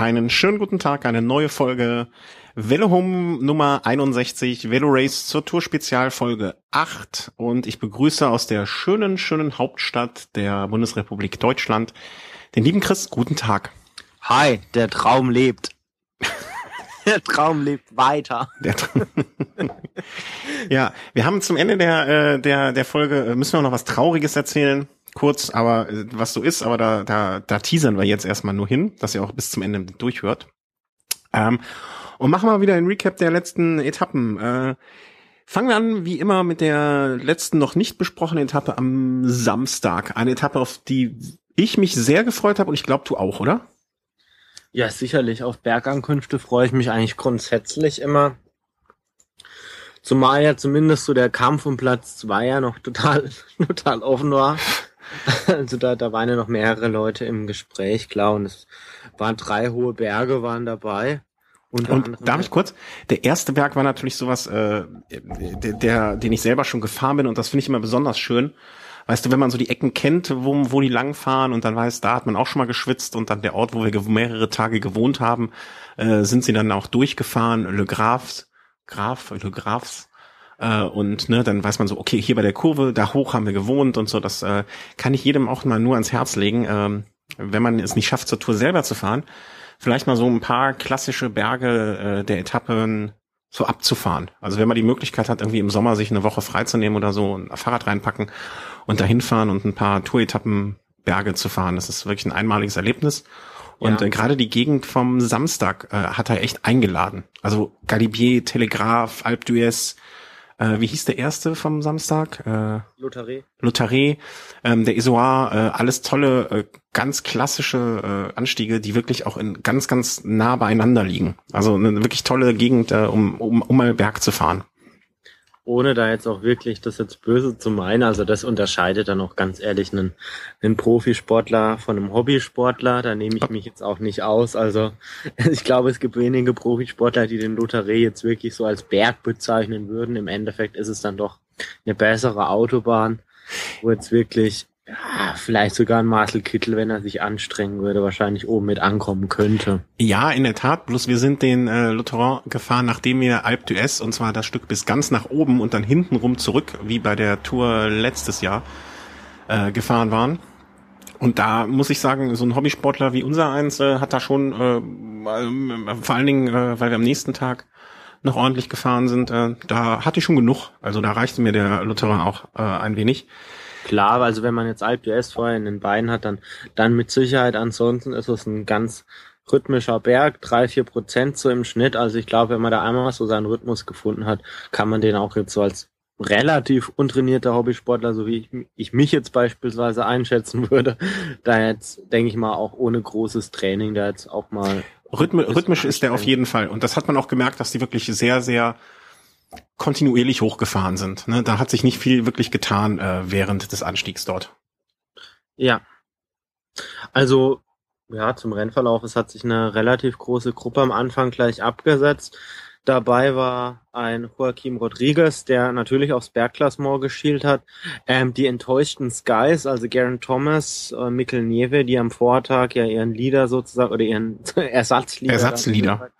Einen schönen guten Tag, eine neue Folge Velo Home Nummer 61, Velo Race zur Tour Spezial Folge 8 und ich begrüße aus der schönen, schönen Hauptstadt der Bundesrepublik Deutschland den lieben Chris. Guten Tag. Hi, der Traum lebt. der Traum lebt weiter. Der Tra ja, wir haben zum Ende der, äh, der, der Folge, äh, müssen wir noch was Trauriges erzählen kurz, aber äh, was so ist, aber da, da, da teasern wir jetzt erstmal nur hin, dass ihr auch bis zum Ende durchhört. Ähm, und machen wir wieder ein Recap der letzten Etappen. Äh, fangen wir an, wie immer, mit der letzten noch nicht besprochenen Etappe am Samstag. Eine Etappe, auf die ich mich sehr gefreut habe und ich glaube, du auch, oder? Ja, sicherlich. Auf Bergankünfte freue ich mich eigentlich grundsätzlich immer. Zumal ja zumindest so der Kampf um Platz zwei ja noch total, total offen war. Also da, da waren ja noch mehrere Leute im Gespräch, klar, und es waren drei hohe Berge waren dabei. Und darf ich kurz? Der erste Berg war natürlich sowas, äh, der, der, den ich selber schon gefahren bin und das finde ich immer besonders schön. Weißt du, wenn man so die Ecken kennt, wo, wo die langfahren und dann weiß, da hat man auch schon mal geschwitzt und dann der Ort, wo wir mehrere Tage gewohnt haben, äh, sind sie dann auch durchgefahren. Le Grafs, Graf, Le Grafs, äh, und ne, dann weiß man so, okay, hier bei der Kurve, da hoch haben wir gewohnt und so. Das äh, kann ich jedem auch mal nur ans Herz legen, ähm, wenn man es nicht schafft, zur Tour selber zu fahren. Vielleicht mal so ein paar klassische Berge äh, der Etappen so abzufahren. Also wenn man die Möglichkeit hat, irgendwie im Sommer sich eine Woche freizunehmen oder so, ein Fahrrad reinpacken und dahin fahren und ein paar Tour-Etappen Berge zu fahren. Das ist wirklich ein einmaliges Erlebnis. Und ja. äh, gerade die Gegend vom Samstag äh, hat er echt eingeladen. Also Galibier, Telegraph, Alpe d'Huez, äh, wie hieß der erste vom Samstag? Äh, Lotharé. Lotharé, ähm, der Isoar, äh, alles tolle, äh, ganz klassische äh, Anstiege, die wirklich auch in ganz, ganz nah beieinander liegen. Also eine wirklich tolle Gegend, äh, um, um, um mal Berg zu fahren ohne da jetzt auch wirklich das jetzt böse zu meinen, also das unterscheidet dann auch ganz ehrlich einen, einen Profisportler von einem Hobbysportler, da nehme ich mich jetzt auch nicht aus. Also ich glaube, es gibt wenige Profisportler, die den Lotharé jetzt wirklich so als Berg bezeichnen würden. Im Endeffekt ist es dann doch eine bessere Autobahn, wo jetzt wirklich ja, vielleicht sogar ein Marcel Kittel, wenn er sich anstrengen würde, wahrscheinlich oben mit ankommen könnte. Ja, in der Tat. Bloß wir sind den äh, Lotteron gefahren, nachdem wir Alpe d'Huez, und zwar das Stück bis ganz nach oben und dann hintenrum zurück, wie bei der Tour letztes Jahr, äh, gefahren waren. Und da muss ich sagen, so ein Hobbysportler wie unser eins äh, hat da schon, äh, äh, vor allen Dingen, äh, weil wir am nächsten Tag noch ordentlich gefahren sind, äh, da hatte ich schon genug. Also da reichte mir der Lotteron auch äh, ein wenig. Klar, also wenn man jetzt Alp d'Huez vorher in den Beinen hat, dann, dann mit Sicherheit. Ansonsten ist es ein ganz rhythmischer Berg, drei, vier Prozent so im Schnitt. Also ich glaube, wenn man da einmal so seinen Rhythmus gefunden hat, kann man den auch jetzt so als relativ untrainierter Hobbysportler, so wie ich, ich mich jetzt beispielsweise einschätzen würde, da jetzt, denke ich mal, auch ohne großes Training da jetzt auch mal. Rhythmi rhythmisch ist der auf jeden Fall. Und das hat man auch gemerkt, dass die wirklich sehr, sehr kontinuierlich hochgefahren sind. Ne? Da hat sich nicht viel wirklich getan äh, während des Anstiegs dort. Ja. Also, ja, zum Rennverlauf, es hat sich eine relativ große Gruppe am Anfang gleich abgesetzt. Dabei war ein Joaquim Rodriguez, der natürlich aufs Bergklassement geschielt hat. Ähm, die enttäuschten Skies, also Garen Thomas, äh, Mikkel Nieve, die am Vortag ja ihren Leader sozusagen oder ihren Ersatzleader, Ersatzleader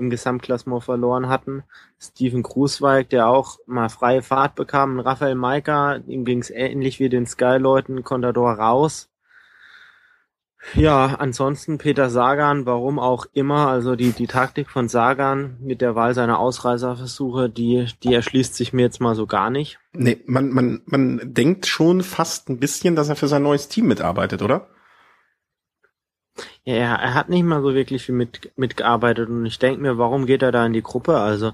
im Gesamtklassement verloren hatten. Steven Krusweig, der auch mal freie Fahrt bekam, Raphael Maika, ihm ging es ähnlich wie den Sky-Leuten, Contador raus. Ja, ansonsten Peter Sagan, warum auch immer, also die, die Taktik von Sagan mit der Wahl seiner Ausreiserversuche, die, die erschließt sich mir jetzt mal so gar nicht. Nee, man, man, man denkt schon fast ein bisschen, dass er für sein neues Team mitarbeitet, oder? Ja, er hat nicht mal so wirklich viel mit, mitgearbeitet und ich denke mir, warum geht er da in die Gruppe? Also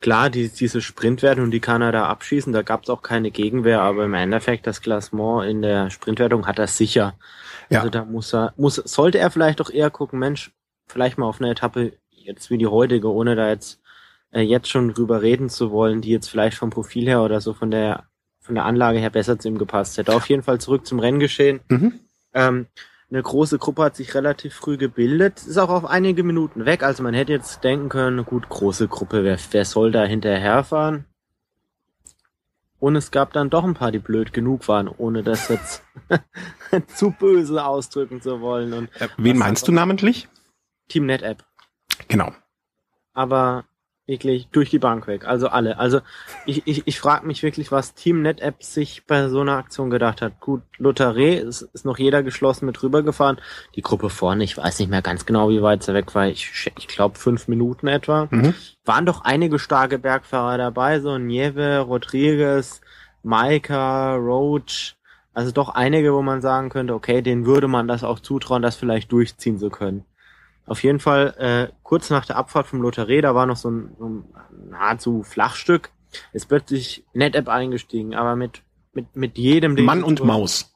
klar, die, diese Sprintwertung, die kann er da abschießen, da gab es auch keine Gegenwehr, aber im Endeffekt das Klassement in der Sprintwertung hat er sicher. Ja. Also da muss er, muss, sollte er vielleicht doch eher gucken, Mensch, vielleicht mal auf eine Etappe jetzt wie die heutige, ohne da jetzt äh, jetzt schon drüber reden zu wollen, die jetzt vielleicht vom Profil her oder so von der von der Anlage her besser zu ihm gepasst hätte. Auf jeden Fall zurück zum Renngeschehen. Mhm. Ähm, eine große Gruppe hat sich relativ früh gebildet, ist auch auf einige Minuten weg. Also man hätte jetzt denken können, gut, große Gruppe, wer, wer soll da hinterherfahren? Und es gab dann doch ein paar, die blöd genug waren, ohne das jetzt zu böse ausdrücken zu wollen. Und äh, wen meinst du namentlich? Team NetApp. Genau. Aber wirklich durch die Bank weg. Also alle. Also ich, ich, ich frage mich wirklich, was Team NetApp sich bei so einer Aktion gedacht hat. Gut, Lotharé ist, ist noch jeder geschlossen mit rübergefahren. Die Gruppe vorne, ich weiß nicht mehr ganz genau, wie weit sie weg war. Ich, ich glaube fünf Minuten etwa. Mhm. Waren doch einige starke Bergfahrer dabei, so Nieve, Rodriguez, Maika, Roach. Also doch einige, wo man sagen könnte, okay, denen würde man das auch zutrauen, das vielleicht durchziehen zu können. Auf jeden Fall, äh, kurz nach der Abfahrt vom Lotterie, da war noch so ein, so ein nahezu Flachstück, ist plötzlich NetApp eingestiegen, aber mit, mit, mit jedem, den Mann und Maus.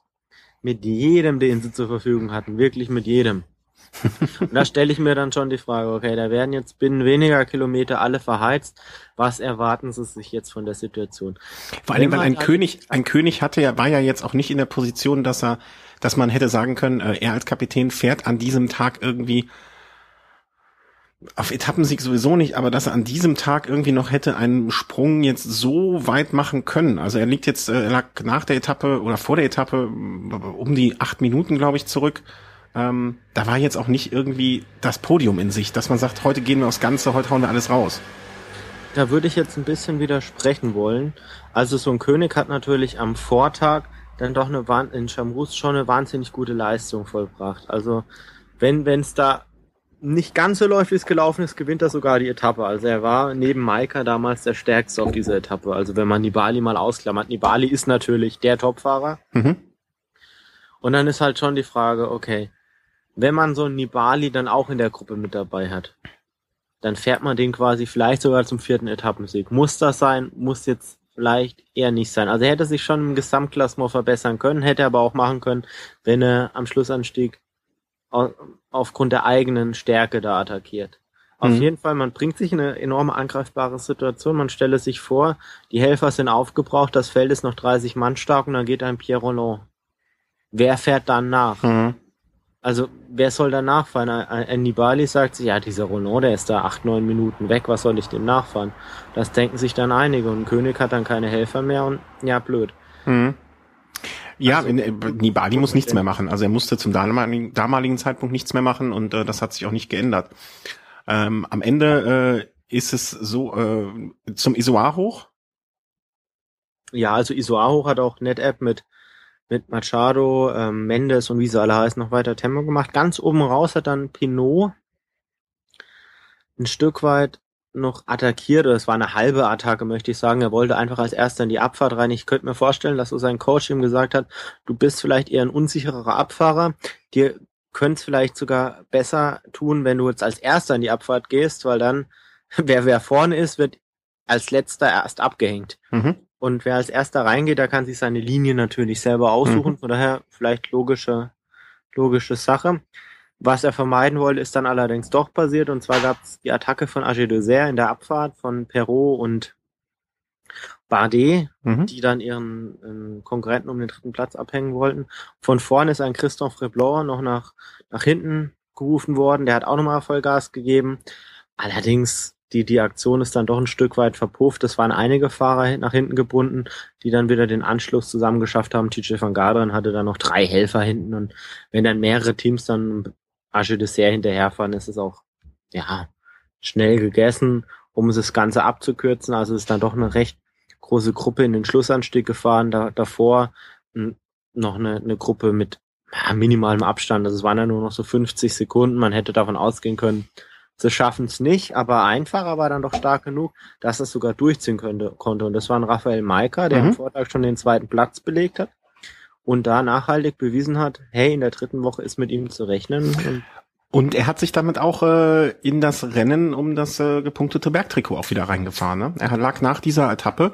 Mit jedem, den sie zur Verfügung hatten, wirklich mit jedem. und da stelle ich mir dann schon die Frage, okay, da werden jetzt binnen weniger Kilometer alle verheizt. Was erwarten sie sich jetzt von der Situation? Vor allem, weil ein König, ein König hatte ja, war ja jetzt auch nicht in der Position, dass er, dass man hätte sagen können, äh, er als Kapitän fährt an diesem Tag irgendwie auf Etappensieg sowieso nicht, aber dass er an diesem Tag irgendwie noch hätte einen Sprung jetzt so weit machen können. Also er liegt jetzt, äh, er lag nach der Etappe oder vor der Etappe um die acht Minuten, glaube ich, zurück. Ähm, da war jetzt auch nicht irgendwie das Podium in sich, dass man sagt, heute gehen wir aufs Ganze, heute hauen wir alles raus. Da würde ich jetzt ein bisschen widersprechen wollen. Also so ein König hat natürlich am Vortag dann doch eine in Chamrus schon eine wahnsinnig gute Leistung vollbracht. Also wenn es da nicht ganz so läuft, wie es gelaufen ist, gewinnt er sogar die Etappe. Also er war neben Maika damals der stärkste auf dieser Etappe. Also wenn man Nibali mal ausklammert. Nibali ist natürlich der Topfahrer. Mhm. Und dann ist halt schon die Frage, okay, wenn man so einen Nibali dann auch in der Gruppe mit dabei hat, dann fährt man den quasi vielleicht sogar zum vierten Etappensieg. Muss das sein? Muss jetzt vielleicht eher nicht sein. Also er hätte sich schon im Gesamtklassement verbessern können, hätte aber auch machen können, wenn er am Schlussanstieg aufgrund der eigenen Stärke da attackiert. Auf mhm. jeden Fall, man bringt sich in eine enorme angreifbare Situation. Man stelle sich vor, die Helfer sind aufgebraucht, das Feld ist noch 30 Mann stark und dann geht ein Pierre Roland. Wer fährt dann nach? Mhm. Also, wer soll da nachfahren? Ein Nibali sagt sich, ja, dieser Roland, der ist da acht, neun Minuten weg, was soll ich dem nachfahren? Das denken sich dann einige und König hat dann keine Helfer mehr und ja, blöd. Mhm. Ja, also, Nibali muss nichts mehr machen. Also er musste zum damaligen, damaligen Zeitpunkt nichts mehr machen und äh, das hat sich auch nicht geändert. Ähm, am Ende äh, ist es so äh, zum Isoar hoch. Ja, also Isoar hoch hat auch NetApp mit mit Machado, ähm, Mendes und wie sie alle heißen noch weiter Tempo gemacht. Ganz oben raus hat dann Pinot ein Stück weit noch attackiert, oder es war eine halbe Attacke, möchte ich sagen. Er wollte einfach als erster in die Abfahrt rein. Ich könnte mir vorstellen, dass so sein Coach ihm gesagt hat, du bist vielleicht eher ein unsicherer Abfahrer. Dir könnte es vielleicht sogar besser tun, wenn du jetzt als erster in die Abfahrt gehst, weil dann, wer wer vorne ist, wird als letzter erst abgehängt. Mhm. Und wer als erster reingeht, der kann sich seine Linie natürlich selber aussuchen. Mhm. Von daher vielleicht logische, logische Sache. Was er vermeiden wollte, ist dann allerdings doch passiert. Und zwar gab es die Attacke von Agé in der Abfahrt von Perrault und Bardet, mhm. die dann ihren ähm, Konkurrenten um den dritten Platz abhängen wollten. Von vorne ist ein Christophe Reblor noch nach, nach hinten gerufen worden. Der hat auch nochmal Vollgas gegeben. Allerdings, die, die Aktion ist dann doch ein Stück weit verpufft. Es waren einige Fahrer nach hinten gebunden, die dann wieder den Anschluss zusammengeschafft haben. TJ van Garderen hatte dann noch drei Helfer hinten. Und wenn dann mehrere Teams dann Asche Dessert hinterherfahren, ist es auch, ja, schnell gegessen, um das Ganze abzukürzen. Also ist dann doch eine recht große Gruppe in den Schlussanstieg gefahren. Da, davor noch eine, eine Gruppe mit ja, minimalem Abstand. Also es waren ja nur noch so 50 Sekunden. Man hätte davon ausgehen können, sie schaffen es nicht, aber einfacher war dann doch stark genug, dass es sogar durchziehen könnte, konnte. Und das war ein Raphael Maika, der mhm. am Vortag schon den zweiten Platz belegt hat und da nachhaltig bewiesen hat, hey, in der dritten Woche ist mit ihm zu rechnen. Und, und er hat sich damit auch äh, in das Rennen um das äh, gepunktete Bergtrikot auch wieder reingefahren. Ne? Er lag nach dieser Etappe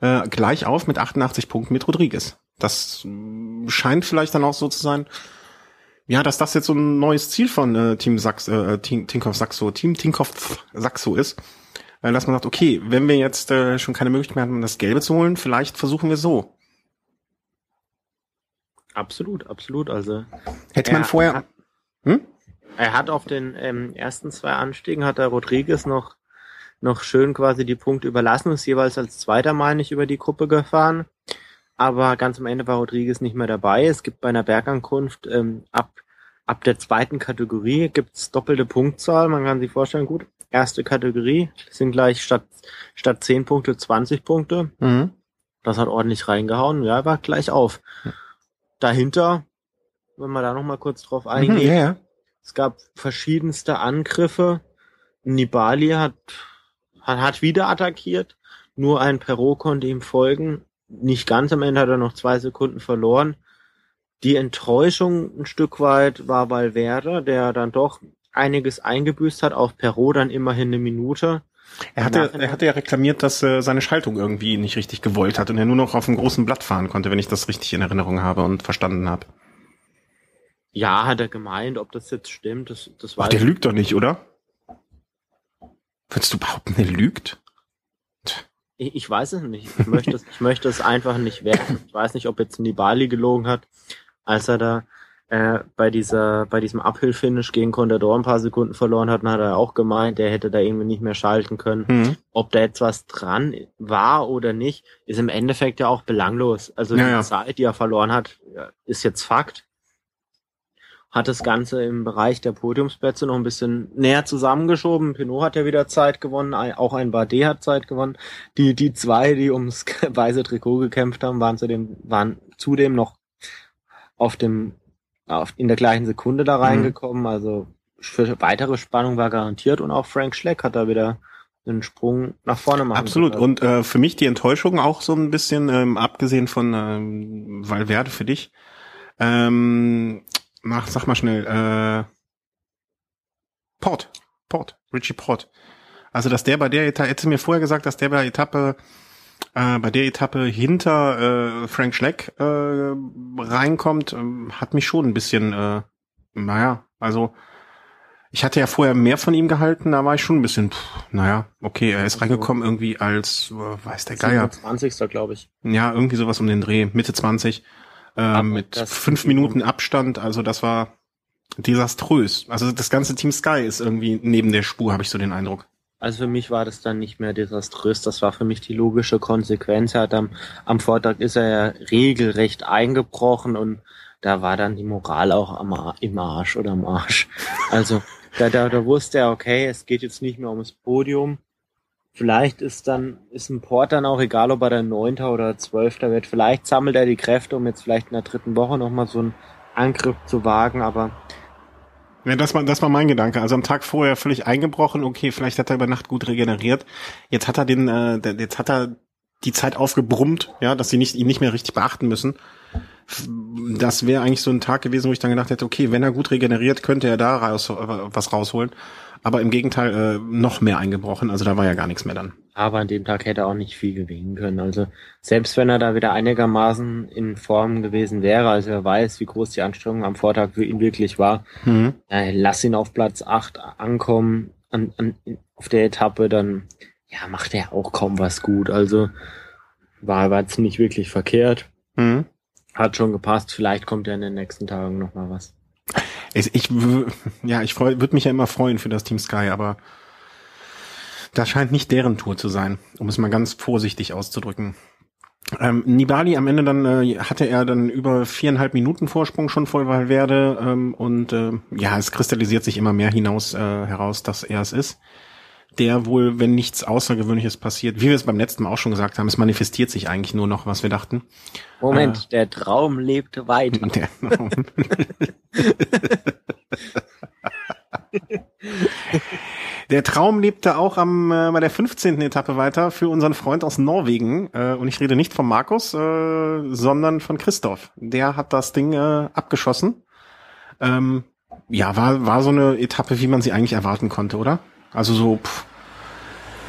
äh, gleich auf mit 88 Punkten mit Rodriguez. Das äh, scheint vielleicht dann auch so zu sein, ja, dass das jetzt so ein neues Ziel von äh, Team Sachs, äh, Tinkoff Saxo, Team Tinkoff Saxo ist. Äh, dass man sagt, okay, wenn wir jetzt äh, schon keine Möglichkeit mehr haben, das Gelbe zu holen, vielleicht versuchen wir so. Absolut, absolut. Also hätte man vorher. Hat, hm? Er hat auf den ähm, ersten zwei Anstiegen hat der Rodriguez noch noch schön quasi die Punkte überlassen, ist jeweils als zweiter Mal nicht über die Gruppe gefahren. Aber ganz am Ende war Rodriguez nicht mehr dabei. Es gibt bei einer Bergankunft ähm, ab ab der zweiten Kategorie gibt's doppelte Punktzahl. Man kann sich vorstellen, gut, erste Kategorie sind gleich statt, statt 10 Punkte 20 Punkte. Mhm. Das hat ordentlich reingehauen. Ja, war gleich auf. Dahinter, wenn wir da nochmal kurz drauf Mhm, eingehen, ja, ja. es gab verschiedenste Angriffe. Nibali hat, hat, hat wieder attackiert. Nur ein Perot konnte ihm folgen. Nicht ganz am Ende hat er noch zwei Sekunden verloren. Die Enttäuschung ein Stück weit war Valverde, der dann doch einiges eingebüßt hat. Auf Perot dann immerhin eine Minute. Er hatte, er hatte ja reklamiert, dass äh, seine Schaltung irgendwie nicht richtig gewollt hat und er nur noch auf einem großen Blatt fahren konnte, wenn ich das richtig in Erinnerung habe und verstanden habe. Ja, hat er gemeint, ob das jetzt stimmt, das, das weiß der lügt doch nicht, oder? Würdest du behaupten, er lügt? Ich, ich weiß es nicht. Ich möchte es, ich möchte es einfach nicht werten. Ich weiß nicht, ob jetzt Nibali gelogen hat, als er da äh, bei dieser, bei diesem Uphill-Finish gegen Contador ein paar Sekunden verloren hat, dann hat er auch gemeint, er hätte da irgendwie nicht mehr schalten können. Hm. Ob da jetzt was dran war oder nicht, ist im Endeffekt ja auch belanglos. Also Ja, die ja. Zeit, die er verloren hat, ist jetzt Fakt. Hat das Ganze im Bereich der Podiumsplätze noch ein bisschen näher zusammengeschoben. Pinot hat ja wieder Zeit gewonnen, auch ein Bardet hat Zeit gewonnen. Die, die zwei, die ums weiße Trikot gekämpft haben, waren zudem, waren zudem noch auf dem, in der gleichen Sekunde da Mhm. reingekommen. Also für weitere Spannung war garantiert und auch Frank Schleck hat da wieder einen Sprung nach vorne machen Absolut. können. Und äh, für mich die Enttäuschung auch so ein bisschen, ähm, abgesehen von ähm, Valverde für dich. Ähm, mach, sag mal schnell, äh, Port, Port, Richie Port. Also dass der bei der Etappe, hätte mir vorher gesagt, dass der bei der Etappe, äh, bei der Etappe hinter äh, Frank Schleck äh, reinkommt, ähm, hat mich schon ein bisschen, äh, naja, also ich hatte ja vorher mehr von ihm gehalten, da war ich schon ein bisschen, pff, naja, okay, er ist Also- reingekommen irgendwie als, äh, weiß der Geier, 27. glaube ich. ja, irgendwie sowas um den Dreh, Mitte 20, äh, Aber mit fünf Minuten Abstand, also das war desaströs. Also das ganze Team Sky ist irgendwie neben der Spur, habe ich so den Eindruck. Also für mich war das dann nicht mehr desaströs, das war für mich die logische Konsequenz. Er hat am, am Vortag ist er ja regelrecht eingebrochen und da war dann die Moral auch am, im Arsch oder am Arsch. Also da, da, da wusste er, okay, es geht jetzt nicht mehr ums Podium. Vielleicht ist dann, ist ein Port dann auch egal, ob er dann Neunter oder Zwölfter wird. Vielleicht sammelt er die Kräfte, um jetzt vielleicht in der dritten Woche nochmal so einen Angriff zu wagen, aber Ja, das war, das war mein Gedanke. Also am Tag vorher völlig eingebrochen, okay, vielleicht hat er über Nacht gut regeneriert. Jetzt hat er den, äh, jetzt hat er die Zeit aufgebrummt, ja, dass sie nicht, ihn nicht mehr richtig beachten müssen. Das wäre eigentlich so ein Tag gewesen, wo ich dann gedacht hätte, okay, wenn er gut regeneriert, könnte er da raus, äh, was rausholen. Aber im Gegenteil, äh, noch mehr eingebrochen. Also da war ja gar nichts mehr dann. Aber an dem Tag hätte er auch nicht viel gewinnen können. Also selbst wenn er da wieder einigermaßen in Form gewesen wäre, also er weiß, wie groß die Anstrengung am Vortag für ihn wirklich war, Mhm. äh, lass ihn auf Platz 8 ankommen an, an, auf der Etappe, dann ja, macht er auch kaum was gut. Also war, war jetzt nicht wirklich verkehrt. Mhm. Hat schon gepasst. Vielleicht kommt ja in den nächsten Tagen noch mal was. Ich, ich ja, ich würde mich ja immer freuen für das Team Sky, aber das scheint nicht deren Tour zu sein, um es mal ganz vorsichtig auszudrücken. Ähm, Nibali am Ende dann äh, hatte er dann über viereinhalb Minuten Vorsprung schon vor Valverde ähm, und äh, ja, es kristallisiert sich immer mehr hinaus äh, heraus, dass er es ist. Der wohl, wenn nichts Außergewöhnliches passiert, wie wir es beim letzten Mal auch schon gesagt haben, es manifestiert sich eigentlich nur noch, was wir dachten. Moment, der Traum lebte weiter. Der, Der Traum lebte auch am äh, bei der 15. Etappe weiter für unseren Freund aus Norwegen. Äh, und ich rede nicht von Markus, äh, sondern von Christoph. Der hat das Ding äh, abgeschossen. Ähm, ja, war, war so eine Etappe, wie man sie eigentlich erwarten konnte, oder? Also so, pff,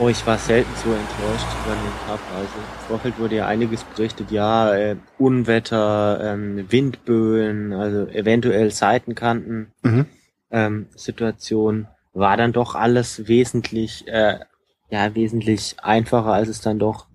Oh, ich war selten so enttäuscht über den Cup. Also im Vorfeld wurde ja einiges berichtet, ja, äh, Unwetter, ähm, Windböen, also eventuell Seitenkanten, mhm. ähm, Situation, war dann doch alles wesentlich, äh, ja, wesentlich einfacher, als es dann doch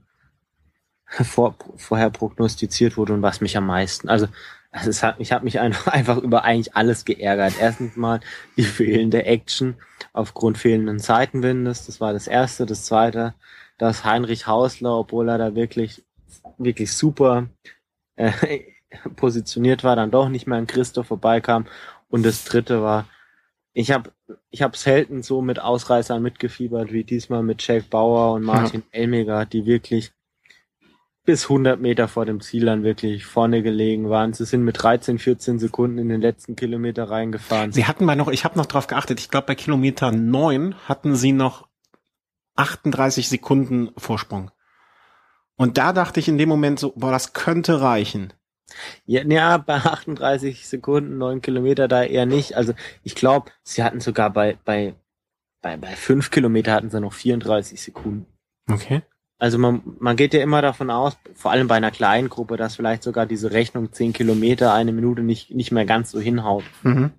vor, vorher prognostiziert wurde und was mich am meisten, also also es hat, ich habe mich einfach, einfach über eigentlich alles geärgert. Erstens mal die fehlende Action aufgrund fehlenden Seitenwindes. Das war das Erste. Das Zweite, dass Heinrich Hausler, obwohl er da wirklich, wirklich super äh, positioniert war, dann doch nicht mehr an Christoph vorbeikam. Und das dritte war, ich habe ich hab selten so mit Ausreißern mitgefiebert wie diesmal mit Jake Bauer und Martin ja. Elmiger, die wirklich bis 100 Meter vor dem Ziel dann wirklich vorne gelegen waren. Sie sind mit 13, 14 Sekunden in den letzten Kilometer reingefahren. Sie hatten bei noch, ich habe noch drauf geachtet, ich glaube bei Kilometer 9 hatten sie noch 38 Sekunden Vorsprung. Und da dachte ich in dem Moment so, boah, das könnte reichen. Ja, ja, bei 38 Sekunden, 9 Kilometer da eher nicht. Also ich glaube, sie hatten sogar bei, bei, bei, bei 5 Kilometer hatten sie noch 34 Sekunden. Okay. Also man, man geht ja immer davon aus, vor allem bei einer kleinen Gruppe, dass vielleicht sogar diese Rechnung 10 Kilometer, eine Minute nicht, nicht mehr ganz so hinhaut. Mhm.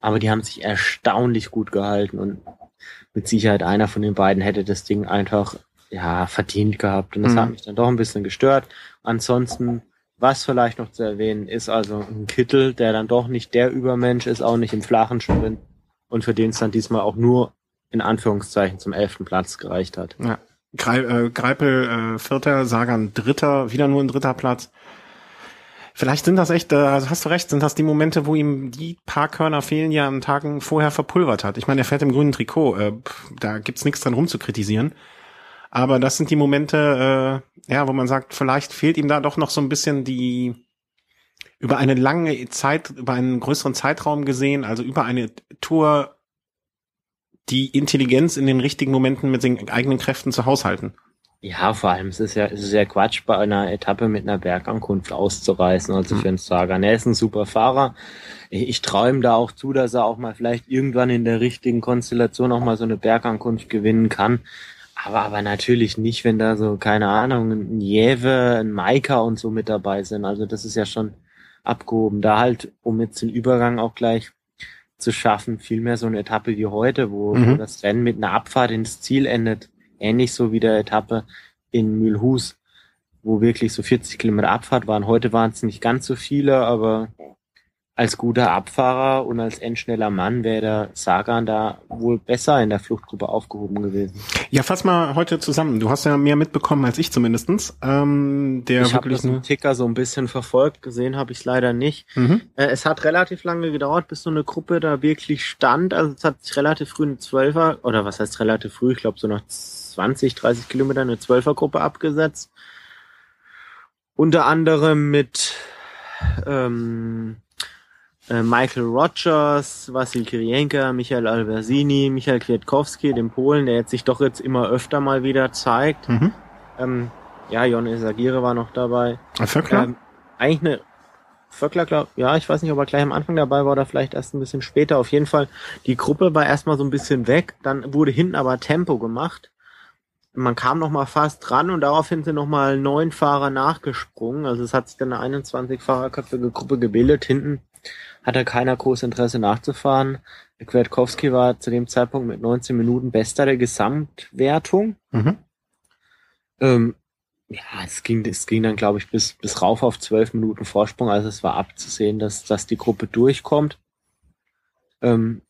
Aber die haben sich erstaunlich gut gehalten und mit Sicherheit einer von den beiden hätte das Ding einfach ja verdient gehabt. Und das mhm. hat mich dann doch ein bisschen gestört. Ansonsten, was vielleicht noch zu erwähnen, ist also ein Kittel, der dann doch nicht der Übermensch ist, auch nicht im flachen Sprint und für den es dann diesmal auch nur in Anführungszeichen zum elften Platz gereicht hat. Ja. Greipel, äh, Greipel äh, Vierter, Sagan Dritter, wieder nur ein dritter Platz. Vielleicht sind das echt, äh, also hast du recht, sind das die Momente, wo ihm die paar Körner fehlen, die er an Tagen vorher verpulvert hat. Ich meine, er fährt im grünen Trikot, äh, da gibt's nichts dran rumzukritisieren. Aber das sind die Momente, äh, ja, wo man sagt, vielleicht fehlt ihm da doch noch so ein bisschen die über eine lange Zeit, über einen größeren Zeitraum gesehen, also über eine Tour die Intelligenz in den richtigen Momenten mit den eigenen Kräften zu haushalten. Ja, vor allem es ist ja, es ist ja Quatsch, bei einer Etappe mit einer Bergankunft auszureißen, also mhm. für einen Sagan. Er ist ein super Fahrer. Ich, ich träume da auch zu, dass er auch mal vielleicht irgendwann in der richtigen Konstellation auch mal so eine Bergankunft gewinnen kann. Aber, aber natürlich nicht, wenn da so, keine Ahnung, ein Jewe, ein Maika und so mit dabei sind. Also das ist ja schon abgehoben. Da halt, um jetzt den Übergang auch gleich zu schaffen, vielmehr so eine Etappe wie heute, wo, mhm. wo das Rennen mit einer Abfahrt ins Ziel endet ähnlich so wie der Etappe in Mühlhus, wo wirklich so 40 Kilometer Abfahrt waren. Heute waren es nicht ganz so viele, aber als guter Abfahrer und als endschneller Mann wäre der Sagan da wohl besser in der Fluchtgruppe aufgehoben gewesen. Ja, fass mal heute zusammen. Du hast ja mehr mitbekommen als ich zumindestens. Ähm, der ich habe das im Ticker so ein bisschen verfolgt, gesehen habe ich es leider nicht. Mhm. Äh, es hat relativ lange gedauert, bis so eine Gruppe da wirklich stand. Also es hat sich relativ früh eine Zwölfer, oder was heißt relativ früh, ich glaube so nach 20, 30 Kilometer eine Zwölfergruppe abgesetzt. Unter anderem mit ähm, äh, Michael Rogers, Vasil Kirienka, Michael Albersini, Michael Kwiatkowski, dem Polen, der jetzt sich doch jetzt immer öfter mal wieder zeigt. Mhm. Ähm, ja, Jon Esagire war noch dabei. Vöckler? Ähm, eigentlich eine Vöckler, glaub, ja, ich weiß nicht, ob er gleich am Anfang dabei war oder vielleicht erst ein bisschen später. Auf jeden Fall, die Gruppe war erstmal so ein bisschen weg, dann wurde hinten aber Tempo gemacht man kam noch mal fast dran und daraufhin sind noch mal neun Fahrer nachgesprungen. Also es hat sich dann eine 21 Fahrerköpfige Gruppe gebildet. Hinten hatte keiner groß Interesse nachzufahren. Kwiatkowski war zu dem Zeitpunkt mit 19 Minuten bester der Gesamtwertung. Mhm. Ähm, ja, es ging, es ging dann, glaube ich, bis, bis rauf auf 12 Minuten Vorsprung. Also es war abzusehen, dass, dass die Gruppe durchkommt. Ähm,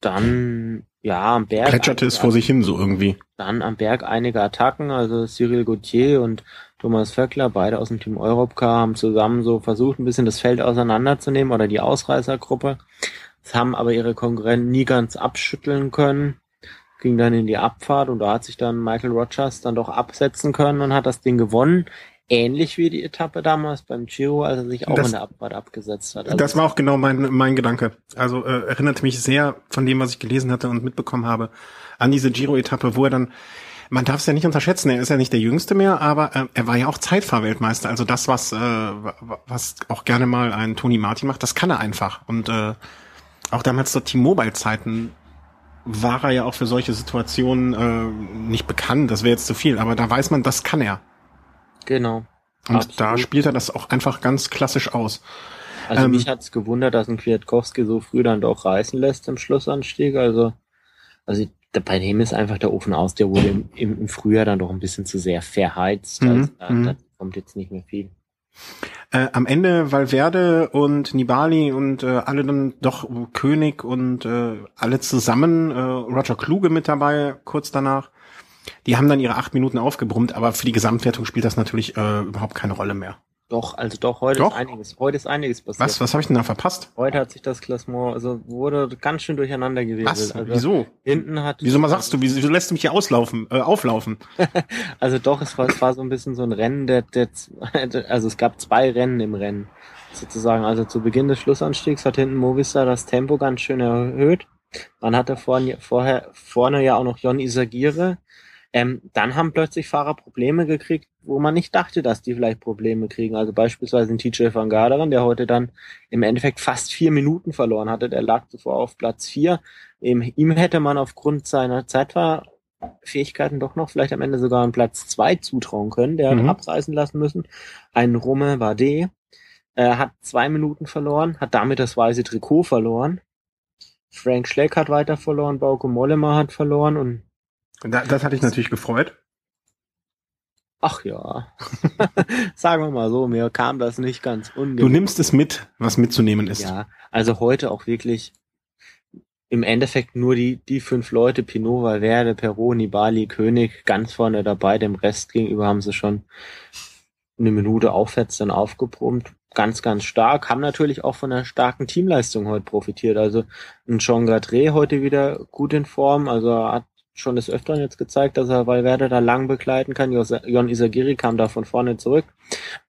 dann ja, am Berg. Plätscherte es vor sich hin so irgendwie. Dann am Berg einige Attacken, also Cyril Gauthier und Thomas Vöckler, beide aus dem Team Europcar, haben zusammen so versucht, ein bisschen das Feld auseinanderzunehmen oder die Ausreißergruppe. Das haben aber ihre Konkurrenten nie ganz abschütteln können. Ging dann in die Abfahrt und da hat sich dann Michael Rogers dann doch absetzen können und hat das Ding gewonnen ähnlich wie die Etappe damals beim Giro, als er sich auch das, in der Abfahrt abgesetzt hat. Also das war auch genau mein, mein Gedanke. Also äh, erinnerte mich sehr von dem, was ich gelesen hatte und mitbekommen habe, an diese Giro-Etappe, wo er dann man darf es ja nicht unterschätzen, er ist ja nicht der Jüngste mehr, aber äh, er war ja auch Zeitfahrweltmeister. Also das, was, äh, was auch gerne mal ein Toni Martin macht, das kann er einfach. Und äh, auch damals zur T-Mobile-Zeiten war er ja auch für solche Situationen äh, nicht bekannt, das wäre jetzt zu viel, aber da weiß man, das kann er. Genau. Und Absolut. da spielt er das auch einfach ganz klassisch aus. Also ähm, mich hat's gewundert, dass ein Kwiatkowski so früh dann doch reißen lässt im Schlussanstieg. Also, also bei dem ist einfach der Ofen aus, der wurde im, im Frühjahr dann doch ein bisschen zu sehr verheizt. Mhm, also da, mhm. da kommt jetzt nicht mehr viel. Äh, am Ende Valverde und Nibali und äh, alle dann doch König und äh, alle zusammen, äh, Roger Kluge mit dabei kurz danach. Die haben dann ihre acht Minuten aufgebrummt, aber für die Gesamtwertung spielt das natürlich äh, überhaupt keine Rolle mehr. Doch, also doch, heute Doch? ist einiges, heute ist einiges passiert. Was, was habe ich denn da verpasst? Heute hat sich das Klassement, also wurde ganz schön durcheinander gewesen. Was? Also Wieso? Hinten hat. Wieso mal sagst du, wieso, lässt du mich hier auslaufen, äh, auflaufen? Also doch, es war, es war so ein bisschen so ein Rennen, der, der, also es gab zwei Rennen im Rennen, sozusagen. Also zu Beginn des Schlussanstiegs hat hinten Movistar das Tempo ganz schön erhöht. Dann hatte vorne, vorher, vorne ja auch noch Jon Isagire. Ähm, dann haben plötzlich Fahrer Probleme gekriegt, wo man nicht dachte, dass die vielleicht Probleme kriegen. Also beispielsweise ein TJ van Garderen, der heute dann im Endeffekt fast vier Minuten verloren hatte. Der lag zuvor auf Platz vier. Ihm, ihm hätte man aufgrund seiner Zeitfahrfähigkeiten doch noch vielleicht am Ende sogar einen Platz zwei zutrauen können. Der Mhm. hat abreißen lassen müssen. Ein Romain Bardet äh, hat zwei Minuten verloren, hat damit das weiße Trikot verloren. Frank Schleck hat weiter verloren, Bauke Mollema hat verloren und Da, das hatte ich natürlich gefreut. ach ja, sagen wir mal so, mir kam das nicht ganz Du ungenau. nimmst es mit, was mitzunehmen ist. Ja, also heute auch wirklich im Endeffekt nur die, die fünf Leute, Pinot, Valverde, Peroni, Bali, König, ganz vorne dabei. Dem Rest gegenüber haben sie schon eine Minute aufwärts dann aufgepumpt. Ganz, ganz stark. Haben natürlich auch von einer starken Teamleistung heute profitiert. Also ein Jean Gadret heute wieder gut in Form. Also er hat schon des Öfteren jetzt gezeigt, dass er Valverde da lang begleiten kann. Jon Isagiri kam da von vorne zurück.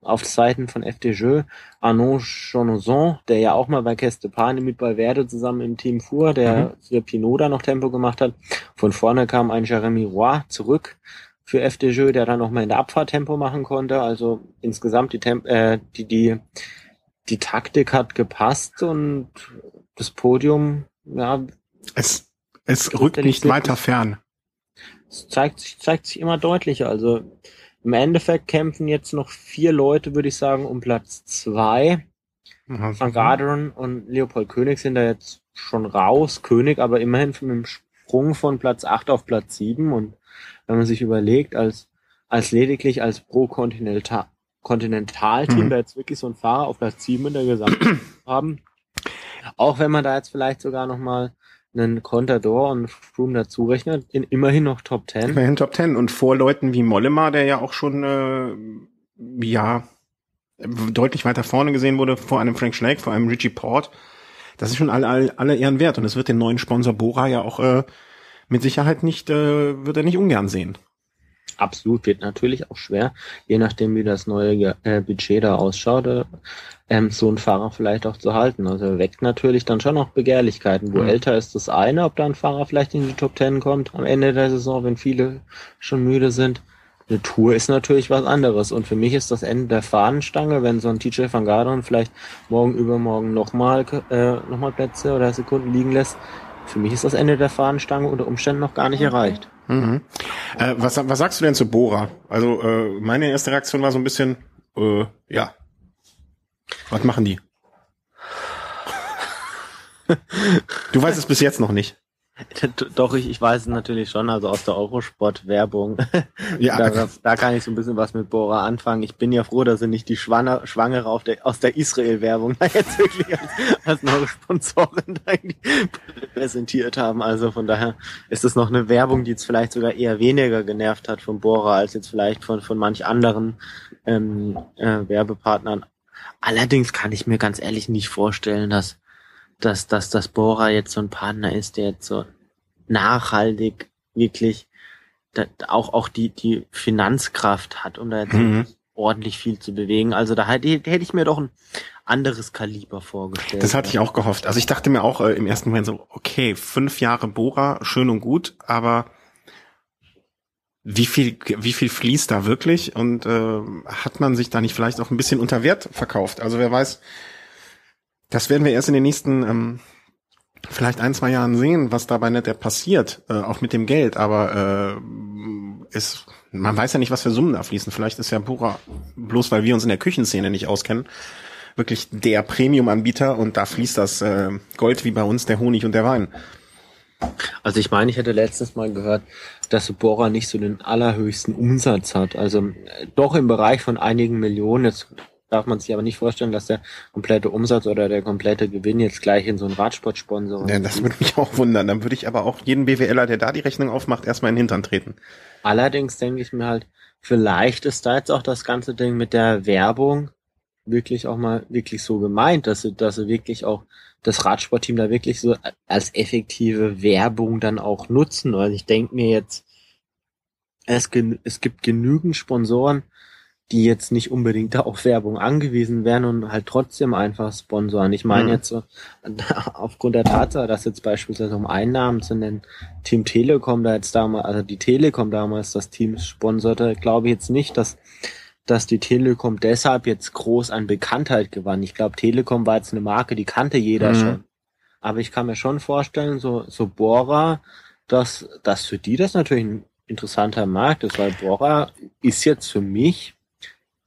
Auf Seiten von FDJ Arnaud Jonozon, der ja auch mal bei Kestepane mit Valverde zusammen im Team fuhr, der für Pinot da noch Tempo gemacht hat. Von vorne kam ein Jeremy Roy zurück für FDJ, der dann noch mal in der Abfahrt Tempo machen konnte. Also insgesamt die, Temp äh, die, die, die Taktik hat gepasst und das Podium, ja, Es, es rückt nicht weiter fern. es zeigt sich, zeigt sich immer deutlicher. Also im Endeffekt kämpfen jetzt noch vier Leute, würde ich sagen, um Platz zwei. Van Garderen und Leopold König sind da jetzt schon raus. König aber immerhin mit dem Sprung von Platz 8 auf Platz 7. Und wenn man sich überlegt, als, als lediglich als Pro-Kontinental Kontinentalteam, Mhm. da jetzt wirklich so ein Fahrer auf Platz 7 in der Gesamt haben, auch wenn man da jetzt vielleicht sogar nochmal einen Contador und Froome dazu rechnet, in, immerhin noch Top 10. Immerhin Top Ten und vor Leuten wie Mollema, der ja auch schon äh, ja deutlich weiter vorne gesehen wurde, vor einem Frank Schleck, vor einem Richie Port. Das ist schon alle, alle, alle Ehren wert und es wird den neuen Sponsor Bora ja auch äh, mit Sicherheit nicht, äh, wird er nicht ungern sehen. Absolut, wird natürlich auch schwer, je nachdem wie das neue äh, Budget da ausschaut, äh, ähm, so einen Fahrer vielleicht auch zu halten. Also er weckt natürlich dann schon noch Begehrlichkeiten. Wo Mhm. älter ist das eine, ob da ein Fahrer vielleicht in die Top Ten kommt am Ende der Saison, wenn viele schon müde sind. Eine Tour ist natürlich was anderes. Und für mich ist das Ende der Fahnenstange, wenn so ein TJ van Garderen vielleicht morgen übermorgen nochmal äh, noch mal Plätze oder Sekunden liegen lässt. Für mich ist das Ende der Fahnenstange unter Umständen noch gar nicht erreicht. Mhm. Äh, was, was sagst du denn zu Bora? Also äh, meine erste Reaktion war so ein bisschen, äh, ja, was machen die? du weißt es bis jetzt noch nicht. Doch, ich, ich weiß es natürlich schon, also aus der Eurosport-Werbung. Ja, Da, da kann ich so ein bisschen was mit Bora anfangen. Ich bin ja froh, dass sie nicht die Schwanger, Schwangere auf der, aus der Israel-Werbung da jetzt wirklich als, als neue Sponsorin präsentiert haben. Also von daher ist es noch eine Werbung, die jetzt vielleicht sogar eher weniger genervt hat von Bora als jetzt vielleicht von, von manch anderen ähm, äh, Werbepartnern. Allerdings kann ich mir ganz ehrlich nicht vorstellen, dass dass, dass das Bora jetzt so ein Partner ist, der jetzt so nachhaltig wirklich da, auch, auch die, die Finanzkraft hat, um da jetzt Mhm. ordentlich viel zu bewegen. Also da hätte, hätte ich mir doch ein anderes Kaliber vorgestellt. Das hatte ich auch gehofft. Also ich dachte mir auch äh, im ersten Moment so, okay, fünf Jahre Bora, schön und gut, aber wie viel, wie viel fließt da wirklich? Und äh, hat man sich da nicht vielleicht auch ein bisschen unter Wert verkauft? Also wer weiß, das werden wir erst in den nächsten ähm, vielleicht ein, zwei Jahren sehen, was dabei nicht passiert, äh, auch mit dem Geld. Aber äh, ist, man weiß ja nicht, was für Summen da fließen. Vielleicht ist ja Bora, bloß weil wir uns in der Küchenszene nicht auskennen, wirklich der Premium-Anbieter und da fließt das äh, Gold wie bei uns der Honig und der Wein. Also ich meine, ich hätte letztes Mal gehört, dass Bora nicht so den allerhöchsten Umsatz hat. Also äh, doch im Bereich von einigen Millionen. Jetzt darf man sich aber nicht vorstellen, dass der komplette Umsatz oder der komplette Gewinn jetzt gleich in so einen Radsportsponsor. Ja, das würde mich auch wundern. Dann würde ich aber auch jeden BWLer, der da die Rechnung aufmacht, erstmal in den Hintern treten. Allerdings denke ich mir halt, vielleicht ist da jetzt auch das ganze Ding mit der Werbung wirklich auch mal wirklich so gemeint, dass sie, dass sie wirklich auch das Radsportteam da wirklich so als effektive Werbung dann auch nutzen. Also ich denke mir jetzt, es, es gibt genügend Sponsoren, die jetzt nicht unbedingt da auf Werbung angewiesen wären und halt trotzdem einfach sponsoren. Ich meine mhm. jetzt so, aufgrund der Tatsache, dass jetzt beispielsweise um Einnahmen zu nennen, Team Telekom da jetzt damals, also die Telekom damals das Team sponserte, glaube ich jetzt nicht, dass dass die Telekom deshalb jetzt groß an Bekanntheit gewann. Ich glaube, Telekom war jetzt eine Marke, die kannte jeder mhm. schon. Aber ich kann mir schon vorstellen, so, so Bora, dass, dass für die das natürlich ein interessanter Markt ist, weil Bora ist jetzt für mich